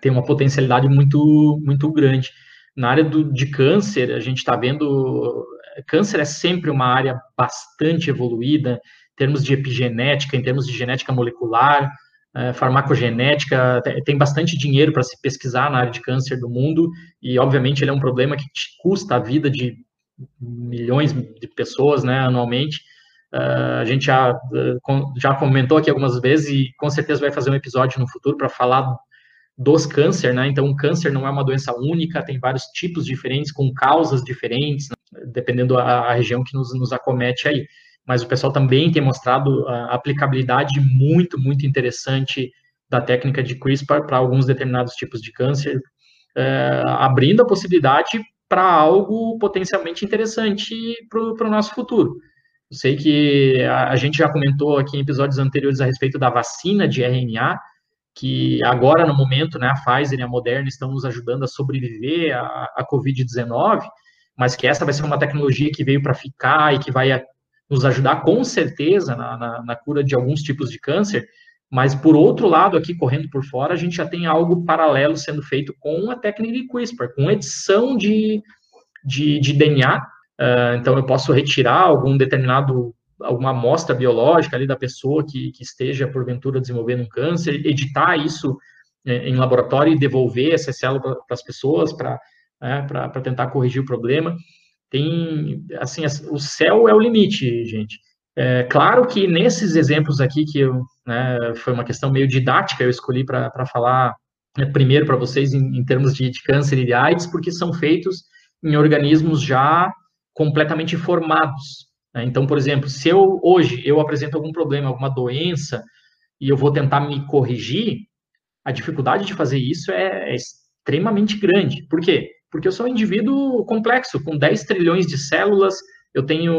tem uma potencialidade muito, muito grande. Na área do, de câncer, a gente está vendo câncer é sempre uma área bastante evoluída termos de epigenética, em termos de genética molecular, é, farmacogenética, tem bastante dinheiro para se pesquisar na área de câncer do mundo, e obviamente ele é um problema que custa a vida de milhões de pessoas né, anualmente. Uh, a gente já, já comentou aqui algumas vezes e com certeza vai fazer um episódio no futuro para falar dos câncer, né? Então, o câncer não é uma doença única, tem vários tipos diferentes, com causas diferentes, né? dependendo a, a, região que nos, nos acomete aí. Mas o pessoal também tem mostrado a aplicabilidade muito, muito interessante da técnica de CRISPR para alguns determinados tipos de câncer, é, abrindo a possibilidade para algo potencialmente interessante para o nosso futuro. Eu sei que a, a gente já comentou aqui em episódios anteriores a respeito da vacina de RNA, que agora, no momento, né, a Pfizer e a Moderna estão nos ajudando a sobreviver à, à Covid-19, mas que essa vai ser uma tecnologia que veio para ficar e que vai nos ajudar com certeza na, na, na, cura de alguns tipos de câncer, mas por outro lado, aqui correndo por fora, a gente já tem algo paralelo sendo feito com a técnica de CRISPR, com edição de, de, de DNA. Uh, ah, então, eu posso retirar algum determinado alguma amostra biológica ali da pessoa que, que esteja, porventura, desenvolvendo um câncer, editar isso é, em laboratório e devolver essa célula para as pessoas para é, para tentar corrigir o problema. Tem, assim, o céu é o limite, gente. É, claro que nesses exemplos aqui, que eu, né, foi uma questão meio didática, eu escolhi para falar né, primeiro para vocês em, em termos de, de câncer e de AIDS, porque são feitos em organismos já completamente formados, né? Então, por exemplo, se eu hoje eu apresento algum problema, alguma doença, e eu vou tentar me corrigir, a dificuldade de fazer isso é, é extremamente grande. Por quê? Porque eu sou um indivíduo complexo, com 10 trilhões de células, eu tenho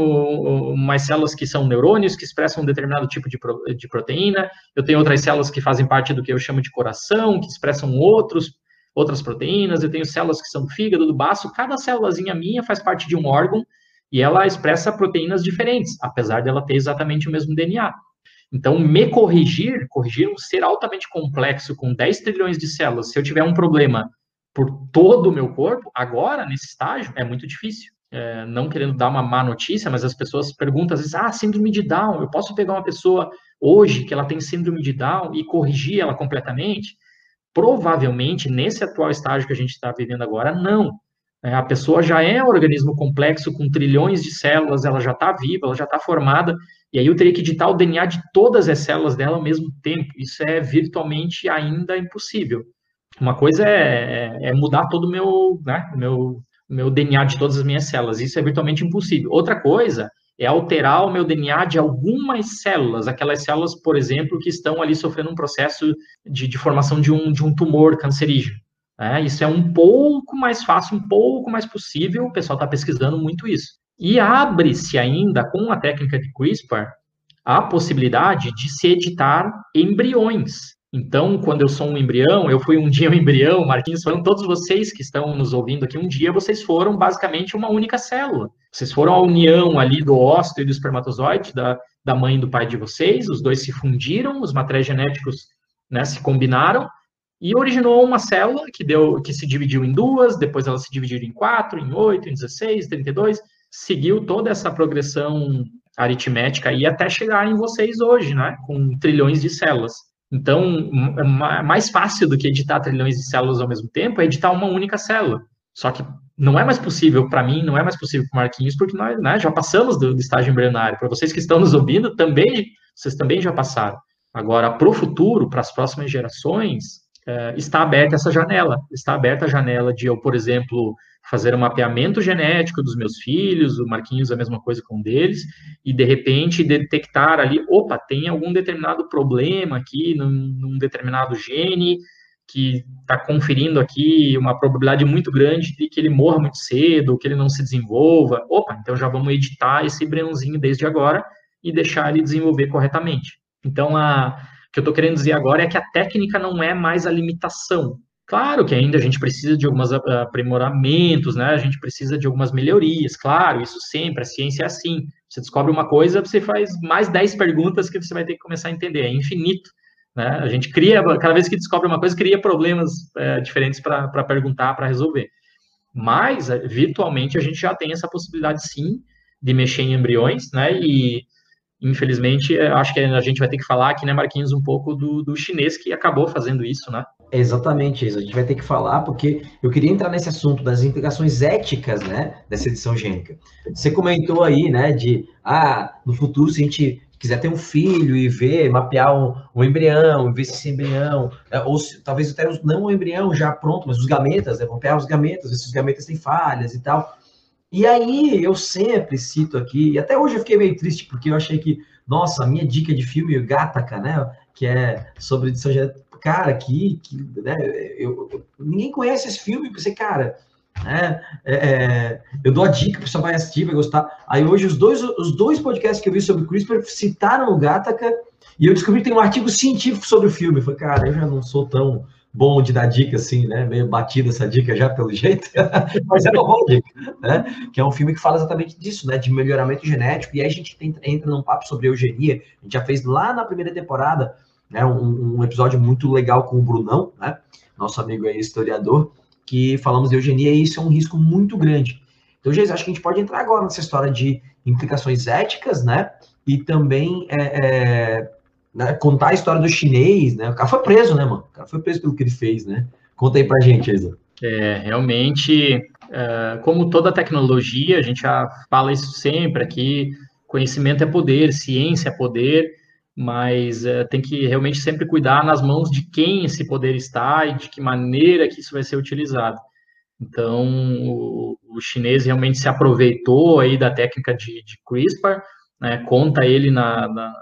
umas células que são neurônios, que expressam um determinado tipo de, de proteína, eu tenho outras células que fazem parte do que eu chamo de coração, que expressam outros, outras proteínas, eu tenho células que são do fígado, do baço, cada célulazinha minha faz parte de um órgão, e ela expressa proteínas diferentes, apesar dela ter exatamente o mesmo DNA. Então, me corrigir, corrigir um ser altamente complexo com 10 trilhões de células, se eu tiver um problema por todo o meu corpo, agora, nesse estágio, é muito difícil. É, não querendo dar uma má notícia, mas as pessoas perguntam às vezes, ah, síndrome de Down, eu posso pegar uma pessoa hoje que ela tem síndrome de Down e corrigir ela completamente? Provavelmente, nesse atual estágio que a gente está vivendo agora, não. É, a pessoa já é um organismo complexo, com trilhões de células, ela já está viva, ela já está formada, e aí eu teria que editar o DNA de todas as células dela ao mesmo tempo. Isso é virtualmente ainda impossível. Uma coisa é, é, é mudar todo o meu, né, meu, meu DNA de todas as minhas células. Isso é virtualmente impossível. Outra coisa é alterar o meu DNA de algumas células, aquelas células, por exemplo, que estão ali sofrendo um processo de, de formação de um, de um tumor cancerígeno. É, isso é um pouco mais fácil, um pouco mais possível, o pessoal está pesquisando muito isso. E abre-se ainda, com a técnica de CRISPR, a possibilidade de se editar embriões. Então, quando eu sou um embrião, eu fui um dia um embrião, Marquinhos, foram todos vocês que estão nos ouvindo aqui, um dia vocês foram basicamente uma única célula. Vocês foram a união ali do ósseo e do espermatozoide, da, da mãe e do pai de vocês, os dois se fundiram, os materiais genéticos né, se combinaram, e originou uma célula que deu que se dividiu em duas, depois ela se dividiu em quatro, em oito, em 16, 32, seguiu toda essa progressão aritmética aí até chegar em vocês hoje, né, com trilhões de células. Então, mais fácil do que editar trilhões de células ao mesmo tempo é editar uma única célula. Só que não é mais possível para mim, não é mais possível para o Marquinhos, porque nós né, já passamos do, do estágio embrionário. Para vocês que estão nos ouvindo, também vocês também já passaram. Agora, para o futuro, para as próximas gerações, é, está aberta essa janela. Está aberta a janela de eu, por exemplo, fazer um mapeamento genético dos meus filhos, o Marquinhos a mesma coisa com um deles, e de repente detectar ali, opa, tem algum determinado problema aqui num, num determinado gene que está conferindo aqui uma probabilidade muito grande de que ele morra muito cedo, que ele não se desenvolva. Opa, então já vamos editar esse embriãozinho desde agora e deixar ele desenvolver corretamente. Então, a, o que eu estou querendo dizer agora é que a técnica não é mais a limitação, Claro que ainda a gente precisa de alguns aprimoramentos, né? A gente precisa de algumas melhorias, claro, isso sempre, a ciência é assim. Você descobre uma coisa, você faz mais 10 perguntas que você vai ter que começar a entender, é infinito. Né? A gente cria, cada vez que descobre uma coisa, cria problemas é, diferentes para perguntar, para resolver. Mas, é, virtualmente, a gente já tem essa possibilidade, sim, de mexer em embriões, né? E, infelizmente, é, acho que a gente vai ter que falar aqui, né, Marquinhos, um pouco do, do chinês que acabou fazendo isso, né? Exatamente isso. A gente vai ter que falar, porque eu queria entrar nesse assunto das implicações éticas, né, dessa edição gênica. Você comentou aí, né, de, ah, no futuro, se a gente quiser ter um filho e ver, mapear um, um embrião, ver se esse embrião, é, ou se, talvez até não o embrião já pronto, mas os gametas, né, mapear os gametas, ver se os gametas têm falhas e tal. E aí, eu sempre cito aqui, e até hoje eu fiquei meio triste, porque eu achei que, nossa, a minha dica de filme, Gataca, né, que é sobre edição cara, aqui, que, né, eu, eu, ninguém conhece esse filme, você, cara, né, é, é, eu dou a dica, a pessoa vai assistir, vai gostar. Aí hoje os dois, os dois podcasts que eu vi sobre CRISPR citaram o Gataca e eu descobri que tem um artigo científico sobre o filme. Eu falei, cara, eu já não sou tão bom de dar dica assim, né? Meio batida essa dica já pelo jeito, mas é uma boa dica, né? Que é um filme que fala exatamente disso, né? De melhoramento genético. E aí a gente entra num papo sobre eugenia. A gente já fez lá na primeira temporada né, um, um, episódio muito legal com o Brunão, né, nosso amigo aí, historiador, que falamos de eugenia e isso é um risco muito grande. Então, Geis, acho que a gente pode entrar agora nessa história de implicações éticas, né, e também é, é, né, contar a história do chinês, né, o cara foi preso, né, mano, o cara foi preso pelo que ele fez, né, conta aí pra gente, Geisa. É, realmente, é, como toda tecnologia, a gente já fala isso sempre aqui, conhecimento é poder, ciência é poder, mas é, tem que realmente sempre cuidar nas mãos de quem esse poder está e de que maneira que isso vai ser utilizado. Então, o, o chinês realmente se aproveitou aí da técnica de, de CRISPR, né, conta ele na, na,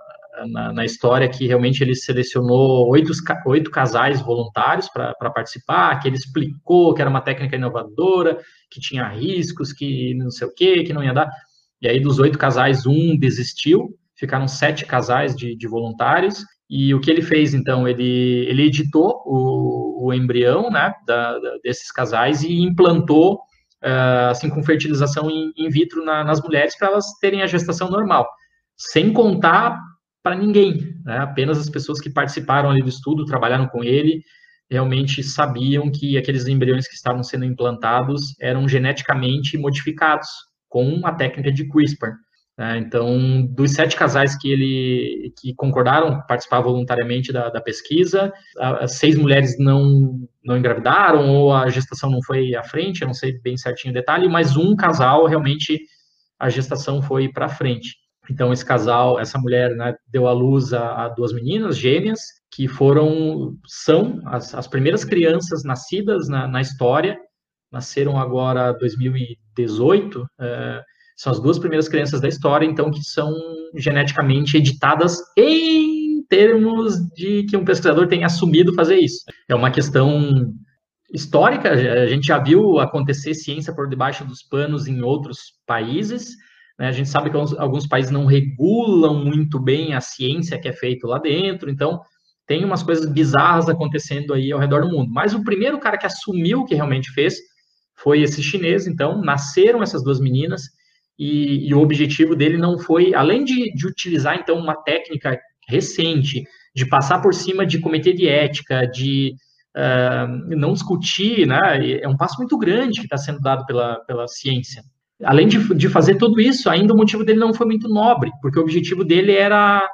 na, na, história que realmente ele selecionou oito, oito casais voluntários para participar, que ele explicou que era uma técnica inovadora, que tinha riscos, que não sei o que, que não ia dar. E aí, dos oito casais, um desistiu, ficaram sete casais de, de voluntários, e o que ele fez, então, ele, ele editou o, o embrião né, da, da, desses casais e implantou, uh, assim, com fertilização in, in vitro na, nas mulheres para elas terem a gestação normal, sem contar para ninguém, né, apenas as pessoas que participaram ali do estudo, trabalharam com ele, realmente sabiam que aqueles embriões que estavam sendo implantados eram geneticamente modificados com a técnica de CRISPR. Né? Então, dos sete casais que ele que concordaram participar voluntariamente da, da pesquisa, seis mulheres não, não engravidaram ou a gestação não foi à frente, eu não sei bem certinho o detalhe, mas um casal realmente a gestação foi para frente. Então, esse casal, essa mulher, né, deu à luz a, a, duas meninas gêmeas, que foram, são as, as primeiras crianças nascidas na, na história, nasceram agora 2018, é, são as duas primeiras crianças da história, então, que são geneticamente editadas em termos de que um pesquisador tem assumido fazer isso. É uma questão histórica, a gente já viu acontecer ciência por debaixo dos panos em outros países. Né? A gente sabe que alguns países não regulam muito bem a ciência que é feita lá dentro, então tem umas coisas bizarras acontecendo aí ao redor do mundo. Mas o primeiro cara que assumiu que realmente fez foi esse chinês, então, nasceram essas duas meninas, e, e o objetivo dele não foi, além de, de utilizar, então, uma técnica recente, de passar por cima de comitê de ética, de uh, não discutir, né? É um passo muito grande que está sendo dado pela, pela ciência. Além de, de fazer tudo isso, ainda o motivo dele não foi muito nobre, porque o objetivo dele era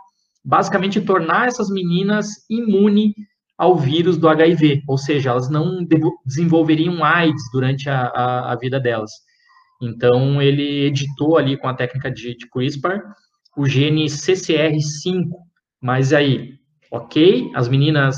basicamente tornar essas meninas imunes ao vírus do HIV, ou seja, elas não desenvolveriam AIDS durante a, a, a, vida delas. Então, ele editou ali com a técnica de, de CRISPR o gene CCR5, mas aí, ok, as meninas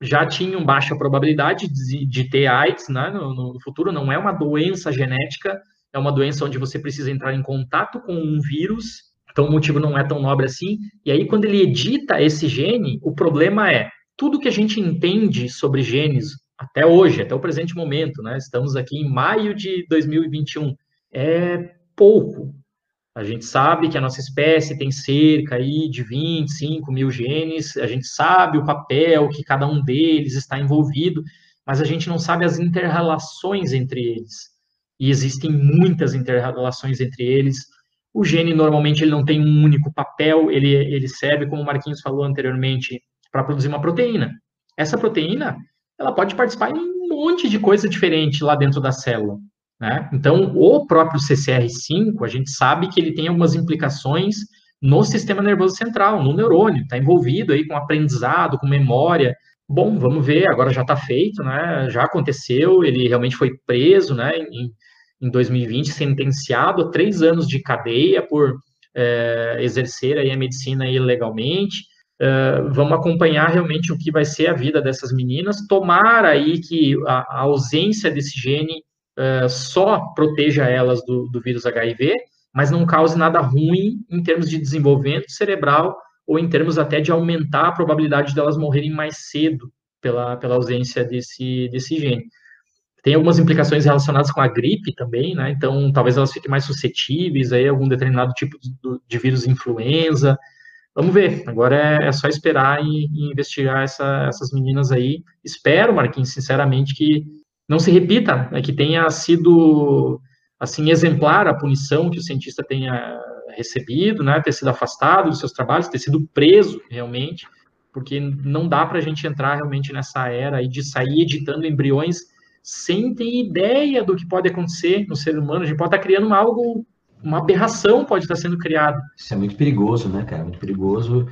já tinham baixa probabilidade de, de ter AIDS né, no, no, futuro, não é uma doença genética, é uma doença onde você precisa entrar em contato com um vírus, então o motivo não é tão nobre assim. E aí, quando ele edita esse gene, o problema é tudo que a gente entende sobre genes até hoje, até o presente momento, né? Estamos aqui em maio de 2021, é pouco. A gente sabe que a nossa espécie tem cerca aí de 25 mil genes, a gente sabe o papel que cada um deles está envolvido, mas a gente não sabe as interrelações entre eles. E existem muitas interrelações entre eles. O gene normalmente ele não tem um único papel, ele, ele serve, como o Marquinhos falou anteriormente, para produzir uma proteína. Essa proteína, ela pode participar em um monte de coisa diferente lá dentro da célula. Né? Então, o próprio CCR5, a gente sabe que ele tem algumas implicações no sistema nervoso central, no neurônio, está envolvido aí com aprendizado, com memória. Bom, vamos ver, agora já está feito, né? Já aconteceu, ele realmente foi preso, né? Em, em 2020, sentenciado a três anos de cadeia por é, exercer aí a medicina ilegalmente. Uh, vamos acompanhar realmente o que vai ser a vida dessas meninas. Tomara aí que a, a ausência desse gene uh, só proteja elas do, do, vírus HIV, mas não cause nada ruim em termos de desenvolvimento cerebral ou em termos até de aumentar a probabilidade delas morrerem mais cedo pela, pela ausência desse, desse gene. Tem algumas implicações relacionadas com a gripe também, né? Então, talvez elas fiquem mais suscetíveis a algum determinado tipo de, de vírus influenza, Vamos ver. Agora é, é só esperar e, e investigar essa, essas meninas aí. Espero, Marquinhos, sinceramente, que não se repita, né, que tenha sido assim exemplar a punição que o cientista tenha recebido, né, ter sido afastado dos seus trabalhos, ter sido preso realmente, porque não dá para a gente entrar realmente nessa era aí de sair editando embriões sem ter ideia do que pode acontecer no ser humano. A gente pode estar criando algo uma aberração pode estar sendo criada. Isso é muito perigoso, né, cara? Muito perigoso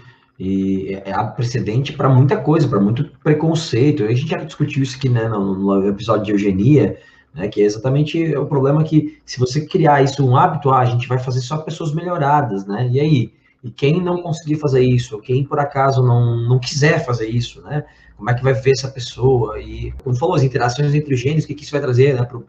e é, é precedente para muita coisa, para muito preconceito. A gente já discutiu isso aqui, né, no, no, episódio de eugenia, né, que é exatamente o problema que se você criar isso um hábito, ah, a gente vai fazer só pessoas melhoradas, né? E aí, e quem não conseguir fazer isso, quem por acaso não, não quiser fazer isso, né? Como é que vai ver essa pessoa? E, como falou, as interações entre os genes, o que, que isso vai trazer né, para o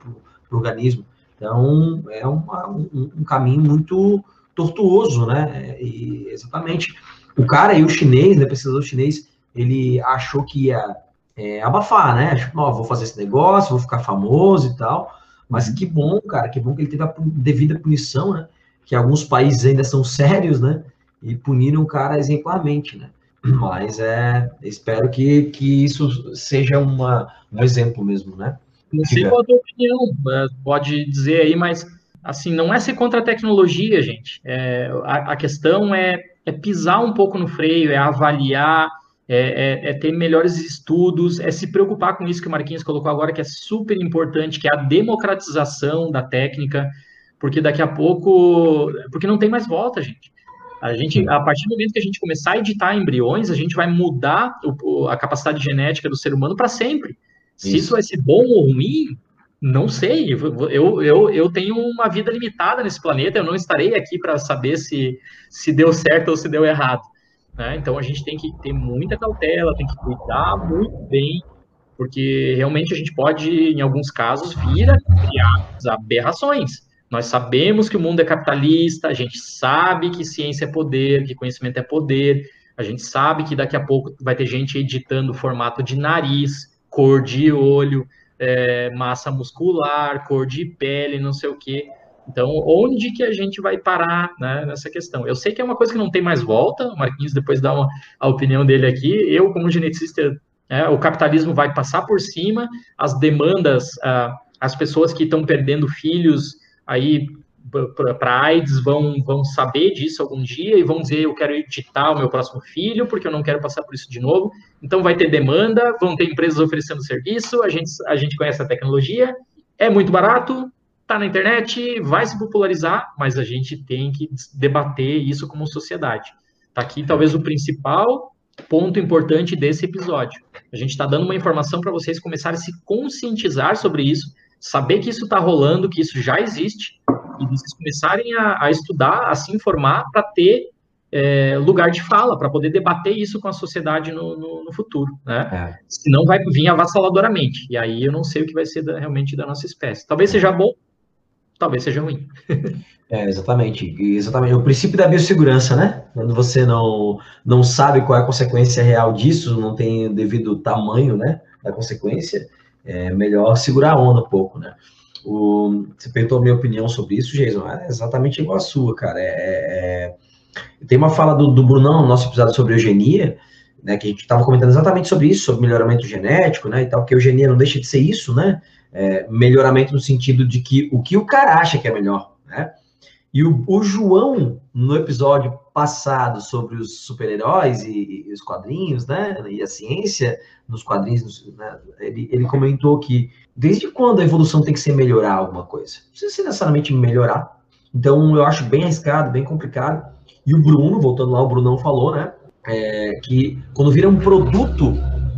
organismo? Então, é uma, um, um, caminho muito tortuoso, né? E exatamente. O cara e o chinês, né, pesquisador chinês, ele achou que ia é, abafar, né? Tipo, oh, vou fazer esse negócio, vou ficar famoso e tal. Mas que bom, cara, que bom que ele teve a devida punição, né? Que alguns países ainda são sérios, né? E puniram o cara exemplarmente, né? Mas é, espero que, que isso seja uma, um exemplo mesmo, né? Não sei qual a tua opinião, pode dizer aí, mas assim, não é ser contra a tecnologia, gente. É, a, a, questão é, é, pisar um pouco no freio, é avaliar, é, é, é, ter melhores estudos, é se preocupar com isso que o Marquinhos colocou agora, que é super importante, que é a democratização da técnica, porque daqui a pouco, porque não tem mais volta, gente. A gente, a partir do momento que a gente começar a editar embriões, a gente vai mudar o, a capacidade genética do ser humano para sempre. Se isso. isso vai ser bom ou ruim, não sei. Eu, eu, eu tenho uma vida limitada nesse planeta, eu não estarei aqui para saber se, se deu certo ou se deu errado. Né? Então a gente tem que ter muita cautela, tem que cuidar muito bem, porque realmente a gente pode, em alguns casos, vir a criar aberrações. Nós sabemos que o mundo é capitalista, a gente sabe que ciência é poder, que conhecimento é poder, a gente sabe que daqui a pouco vai ter gente editando formato de nariz, cor de olho, é, massa muscular, cor de pele, não sei o quê. Então, onde que a gente vai parar né, nessa questão? Eu sei que é uma coisa que não tem mais volta, o Marquinhos depois dá uma, a opinião dele aqui. Eu, como geneticista, é, o capitalismo vai passar por cima, as demandas, ah, as pessoas que estão perdendo filhos aí para AIDS vão, vão saber disso algum dia e vão dizer eu quero editar o meu próximo filho porque eu não quero passar por isso de novo. Então vai ter demanda, vão ter empresas oferecendo serviço, a gente, a gente conhece a tecnologia, é muito barato, tá na internet, vai se popularizar, mas a gente tem que debater isso como sociedade. Tá aqui talvez o principal ponto importante desse episódio. A gente está dando uma informação para vocês começarem a se conscientizar sobre isso, saber que isso está rolando, que isso já existe, e vocês começarem a, a estudar, a se informar para ter é, lugar de fala, para poder debater isso com a sociedade no, no, no futuro, né? É. Senão vai vir avassaladoramente, e aí eu não sei o que vai ser da, realmente da nossa espécie. Talvez seja bom, talvez seja ruim. É, exatamente. Exatamente. O princípio da biossegurança, né? Quando você não, não sabe qual é a consequência real disso, não tem o devido tamanho, né, da consequência, é melhor segurar a onda um pouco, né? O, você perguntou a minha opinião sobre isso, Jason. É exatamente igual a sua, cara. É, é, tem uma fala do, do Brunão no nosso episódio sobre eugenia, né, que a gente estava comentando exatamente sobre isso, sobre melhoramento genético, né, e tal, que eugenia não deixa de ser isso, né, é, melhoramento no sentido de que o que o cara acha que é melhor, né, e o, o João, no episódio passado sobre os super-heróis e, e, os quadrinhos, né, e a ciência nos quadrinhos, né, ele, ele comentou que desde quando a evolução tem que ser melhorar alguma coisa? Não precisa ser necessariamente melhorar. Então, eu acho bem arriscado, bem complicado. E o Bruno, voltando lá, o Brunão falou, né, é, que quando vira um produto,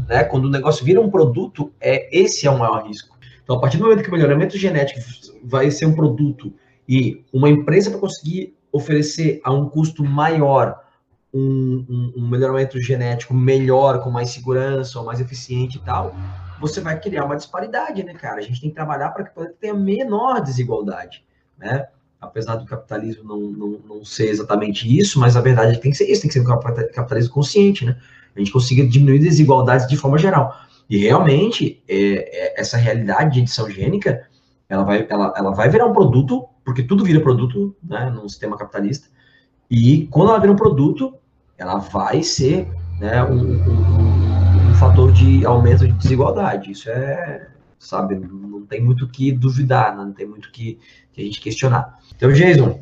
né, quando o negócio vira um produto, é esse é o maior risco. Então, a partir do momento que o melhoramento genético vai ser um produto e uma empresa para conseguir oferecer a um custo maior um, um, um, melhoramento genético melhor, com mais segurança, ou mais eficiente e tal, você vai criar uma disparidade, né, cara? A gente tem que trabalhar para que tenha menor desigualdade, né? Apesar do capitalismo não, não, não ser exatamente isso, mas a verdade é tem que ser isso, tem que ser um capitalismo consciente, né? A gente consiga diminuir desigualdades de forma geral. E realmente, é, é, essa realidade de edição gênica, ela vai, ela, ela vai virar um produto porque tudo vira produto, né, num sistema capitalista, e quando ela vira um produto, ela vai ser né, um, um, um, fator de aumento de desigualdade. Isso é, sabe, não tem muito que duvidar, né, não tem muito que, que a gente questionar. Então, Jason,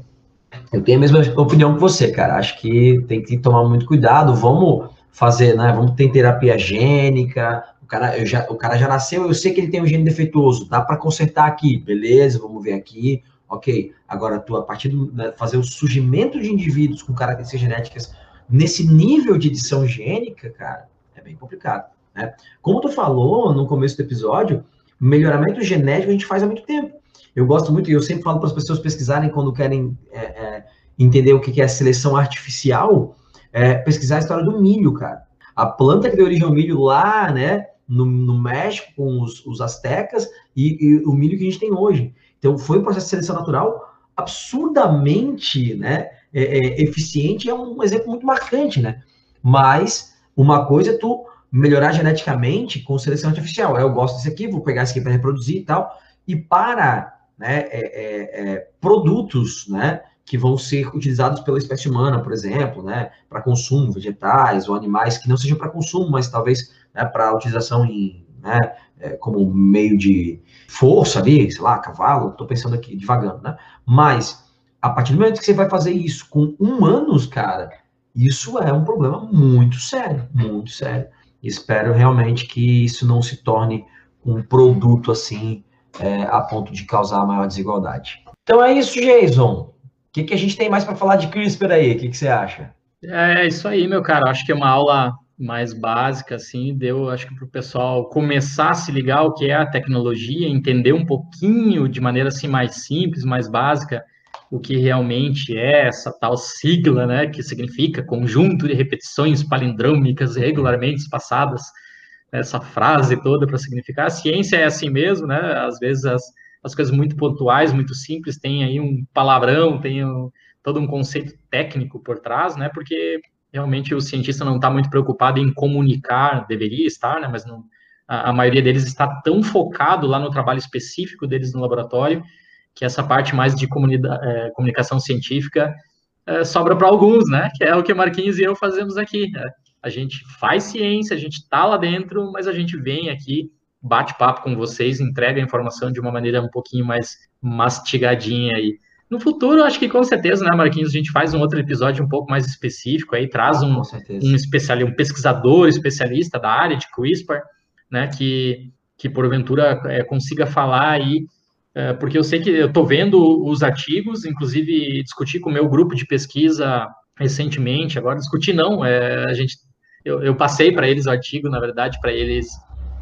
eu tenho a mesma opinião que você, cara. Acho que tem que tomar muito cuidado. Vamos fazer, né? Vamos ter terapia gênica. O cara, já, o cara já nasceu, eu sei que ele tem um gene defeituoso. Dá para consertar aqui, beleza? Vamos ver aqui. Ok, agora tu, a partir de né, fazer o surgimento de indivíduos com características genéticas nesse nível de edição gênica, cara, é bem complicado, né? Como tu falou no começo do episódio, melhoramento genético a gente faz há muito tempo. Eu gosto muito, e eu sempre falo para as pessoas pesquisarem quando querem é, é, entender o que é seleção artificial, é, pesquisar a história do milho, cara. A planta que deu origem ao milho lá, né, no, no México, com os, os astecas, e, e, o milho que a gente tem hoje. Então, foi um processo de seleção natural absurdamente né, é, é, eficiente, é um exemplo muito marcante, né? Mas uma coisa é tu melhorar geneticamente com seleção artificial. Eu gosto desse aqui, vou pegar esse aqui para reproduzir e tal. E para né, é, é, é, produtos né, que vão ser utilizados pela espécie humana, por exemplo, né, para consumo, vegetais ou animais que não sejam para consumo, mas talvez né, para utilização em, né, é, como meio de força ali, sei lá, cavalo, estou pensando aqui devagando, né? Mas a partir do momento que você vai fazer isso com humanos, cara, isso é um problema muito sério, muito sério. Espero realmente que isso não se torne um produto assim é, a ponto de causar maior desigualdade. Então é isso, Jason. O que, que a gente tem mais para falar de CRISPR aí? O que, que você acha? É isso aí, meu cara. Acho que é uma aula mais básica, assim, deu, acho que para o pessoal começar a se ligar o que é a tecnologia, entender um pouquinho de maneira assim mais simples, mais básica, o que realmente é essa tal sigla, né, que significa conjunto de repetições palindrômicas regularmente espaçadas, essa frase toda para significar. A ciência é assim mesmo, né? Às vezes as, as coisas muito pontuais, muito simples, tem aí um palavrão, tem um, todo um conceito técnico por trás, né? Porque realmente o cientista não está muito preocupado em comunicar, deveria estar, né, mas não, a, a, maioria deles está tão focado lá no trabalho específico deles no laboratório que essa parte mais de é, comunicação científica é, sobra para alguns, né? Que é o que Marquinhos e eu fazemos aqui. Né? A gente faz ciência, a gente está lá dentro, mas a gente vem aqui, bate papo com vocês, entrega a informação de uma maneira um pouquinho mais mastigadinha aí. No futuro, acho que com certeza, né, Marquinhos, a gente faz um outro episódio um pouco mais específico aí, traz um, um, especial, um pesquisador especialista da área de CRISPR, né, que, que porventura é, consiga falar aí é, porque eu sei que eu estou vendo os artigos, inclusive discuti com o meu grupo de pesquisa recentemente, agora discuti não, é, a gente, eu, eu passei para eles o artigo, na verdade, para eles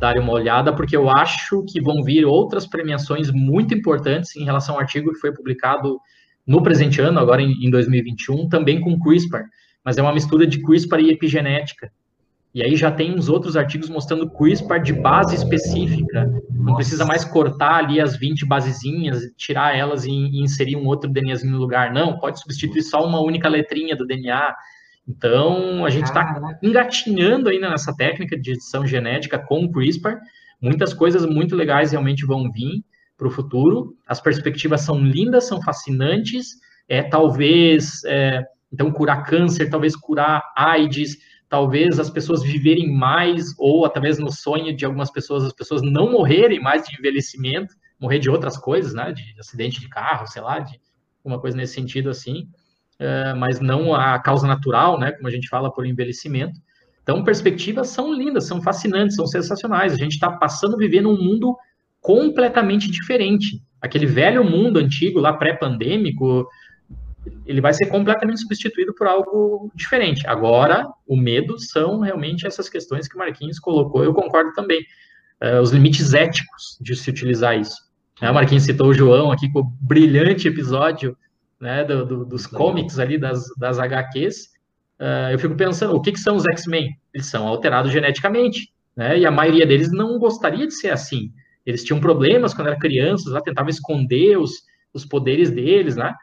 darem uma olhada, porque eu acho que vão vir outras premiações muito importantes em relação ao artigo que foi publicado no presente ano, agora em, em 2021, também com CRISPR, mas é uma mistura de CRISPR e epigenética. E aí já tem uns outros artigos mostrando CRISPR de base específica. Não precisa mais cortar ali as 20 basezinhas, tirar elas e, inserir um outro DNAzinho no lugar. Não, pode substituir só uma única letrinha do DNA. Então, a gente está engatinhando ainda nessa técnica de edição genética com CRISPR. Muitas coisas muito legais realmente vão vir para o futuro. As perspectivas são lindas, são fascinantes. É talvez, é, então, curar câncer, talvez curar AIDS, talvez as pessoas viverem mais, ou talvez no sonho de algumas pessoas, as pessoas não morrerem mais de envelhecimento, morrer de outras coisas, né, de acidente de carro, sei lá, de uma coisa nesse sentido assim, uh, mas não a causa natural, né, como a gente fala por envelhecimento. Então, perspectivas são lindas, são fascinantes, são sensacionais. A gente está passando a viver num mundo completamente diferente. Aquele velho mundo antigo, lá pré-pandêmico, ele vai ser completamente substituído por algo diferente. Agora, o medo são realmente essas questões que o Marquinhos colocou, eu concordo também. Uh, os limites éticos de se utilizar isso. Né, o Marquinhos citou o João aqui com o brilhante episódio né, do, do, dos comics ali, das, das HQs. Uh, eh, eu fico pensando, o que, que são os X-Men? Eles são alterados geneticamente, né, e a maioria deles não gostaria de ser assim. Eles tinham problemas quando eram crianças, lá tentavam esconder os, os poderes deles, né?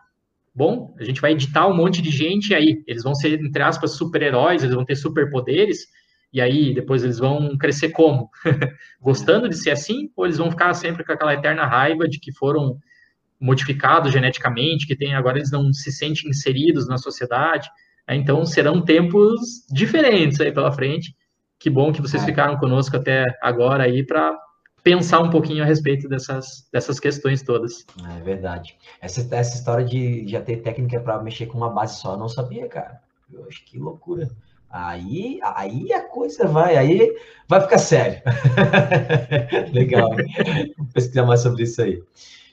bom, a gente vai editar um monte de gente, e aí eles vão ser, entre aspas, super-heróis, eles vão ter superpoderes, e aí depois eles vão crescer como? Gostando de ser assim, ou eles vão ficar sempre com aquela eterna raiva de que foram modificados geneticamente, que tem agora eles não se sentem inseridos na sociedade, né? então serão tempos diferentes aí pela frente. Que bom que vocês é. ficaram conosco até agora aí para pensar um pouquinho a respeito dessas, dessas questões todas. É verdade. Essa, essa história de já ter técnica para mexer com uma base só, eu não sabia, cara. Eu acho que loucura. Aí, aí a coisa vai, aí vai ficar sério. Legal. Vou pesquisar mais sobre isso aí.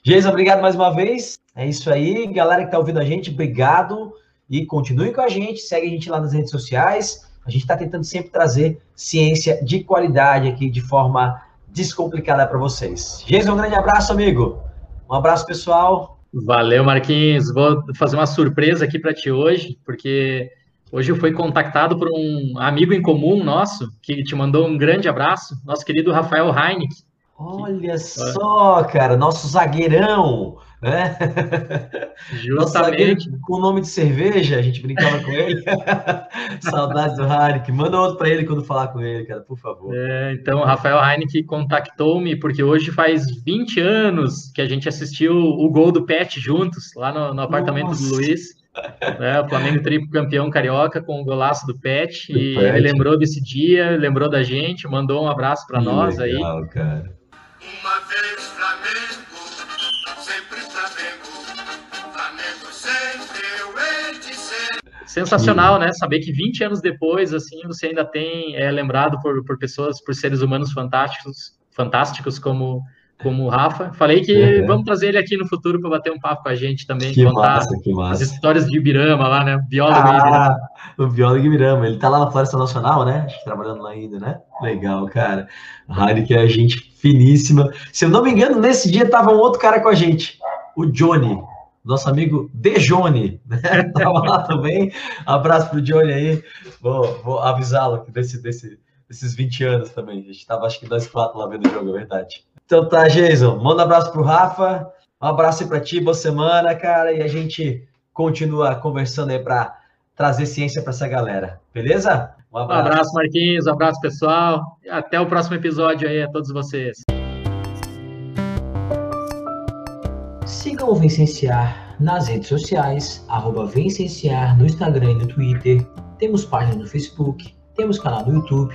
Geisa, obrigado mais uma vez. É isso aí, galera que está ouvindo a gente, obrigado e continue com a gente. Segue a gente lá nas redes sociais. A gente está tentando sempre trazer ciência de qualidade aqui de forma descomplicada para vocês. Jason, um grande abraço, amigo. Um abraço, pessoal. Valeu, Marquinhos. Vou fazer uma surpresa aqui para ti hoje, porque hoje eu fui contactado por um amigo em comum nosso que te mandou um grande abraço, nosso querido Rafael Heineken. Olha que... só, cara, nosso zagueirão né? Justamente. com o nome de cerveja, a gente brincava com ele. Saudades do Heineken. Manda outro para ele quando falar com ele, cara, por favor. É, então, o Rafael Heineken contactou-me, porque hoje faz 20 anos que a gente assistiu o gol do Pet juntos, lá no, no apartamento Nossa. do Luiz. Né, o Flamengo triplo campeão carioca com o golaço do Pet. Do e Pet. ele lembrou desse dia, lembrou da gente, mandou um abraço para nós legal, aí. Cara. Uma vez Flamengo. sensacional, né? Saber que 20 anos depois, assim, você ainda tem é lembrado por, por pessoas, por seres humanos fantásticos, fantásticos como como o Rafa. Falei que uhum. vamos trazer ele aqui no futuro para bater um papo com a gente também, que contar massa, que massa. as histórias de Ibirama lá, né? Biólogo ah, Ibirama. O biólogo Ibirama. Ele tá lá na Floresta Nacional, né? Acho que trabalhando lá ainda, né? Legal, cara. que é gente finíssima. Se eu não me engano, nesse dia tava um outro cara com a gente, o Johnny nosso amigo Dejone, né? Tava lá também. Abraço pro Johnny aí. Vou, vou avisá-lo desse, desse, desses 20 anos também. A gente tava acho que nós quatro lá vendo o jogo, é verdade. Então tá, Jason. Manda um abraço pro Rafa. Um abraço aí pra ti, boa semana, cara. E a gente continua conversando aí para trazer ciência para essa galera. Beleza? Um abraço. um abraço, Marquinhos. Um abraço, pessoal. Até o próximo episódio aí a todos vocês. Sigam o Vencenciar nas redes sociais, arroba Vencenciar no Instagram e no Twitter. Temos página no Facebook, temos canal no YouTube.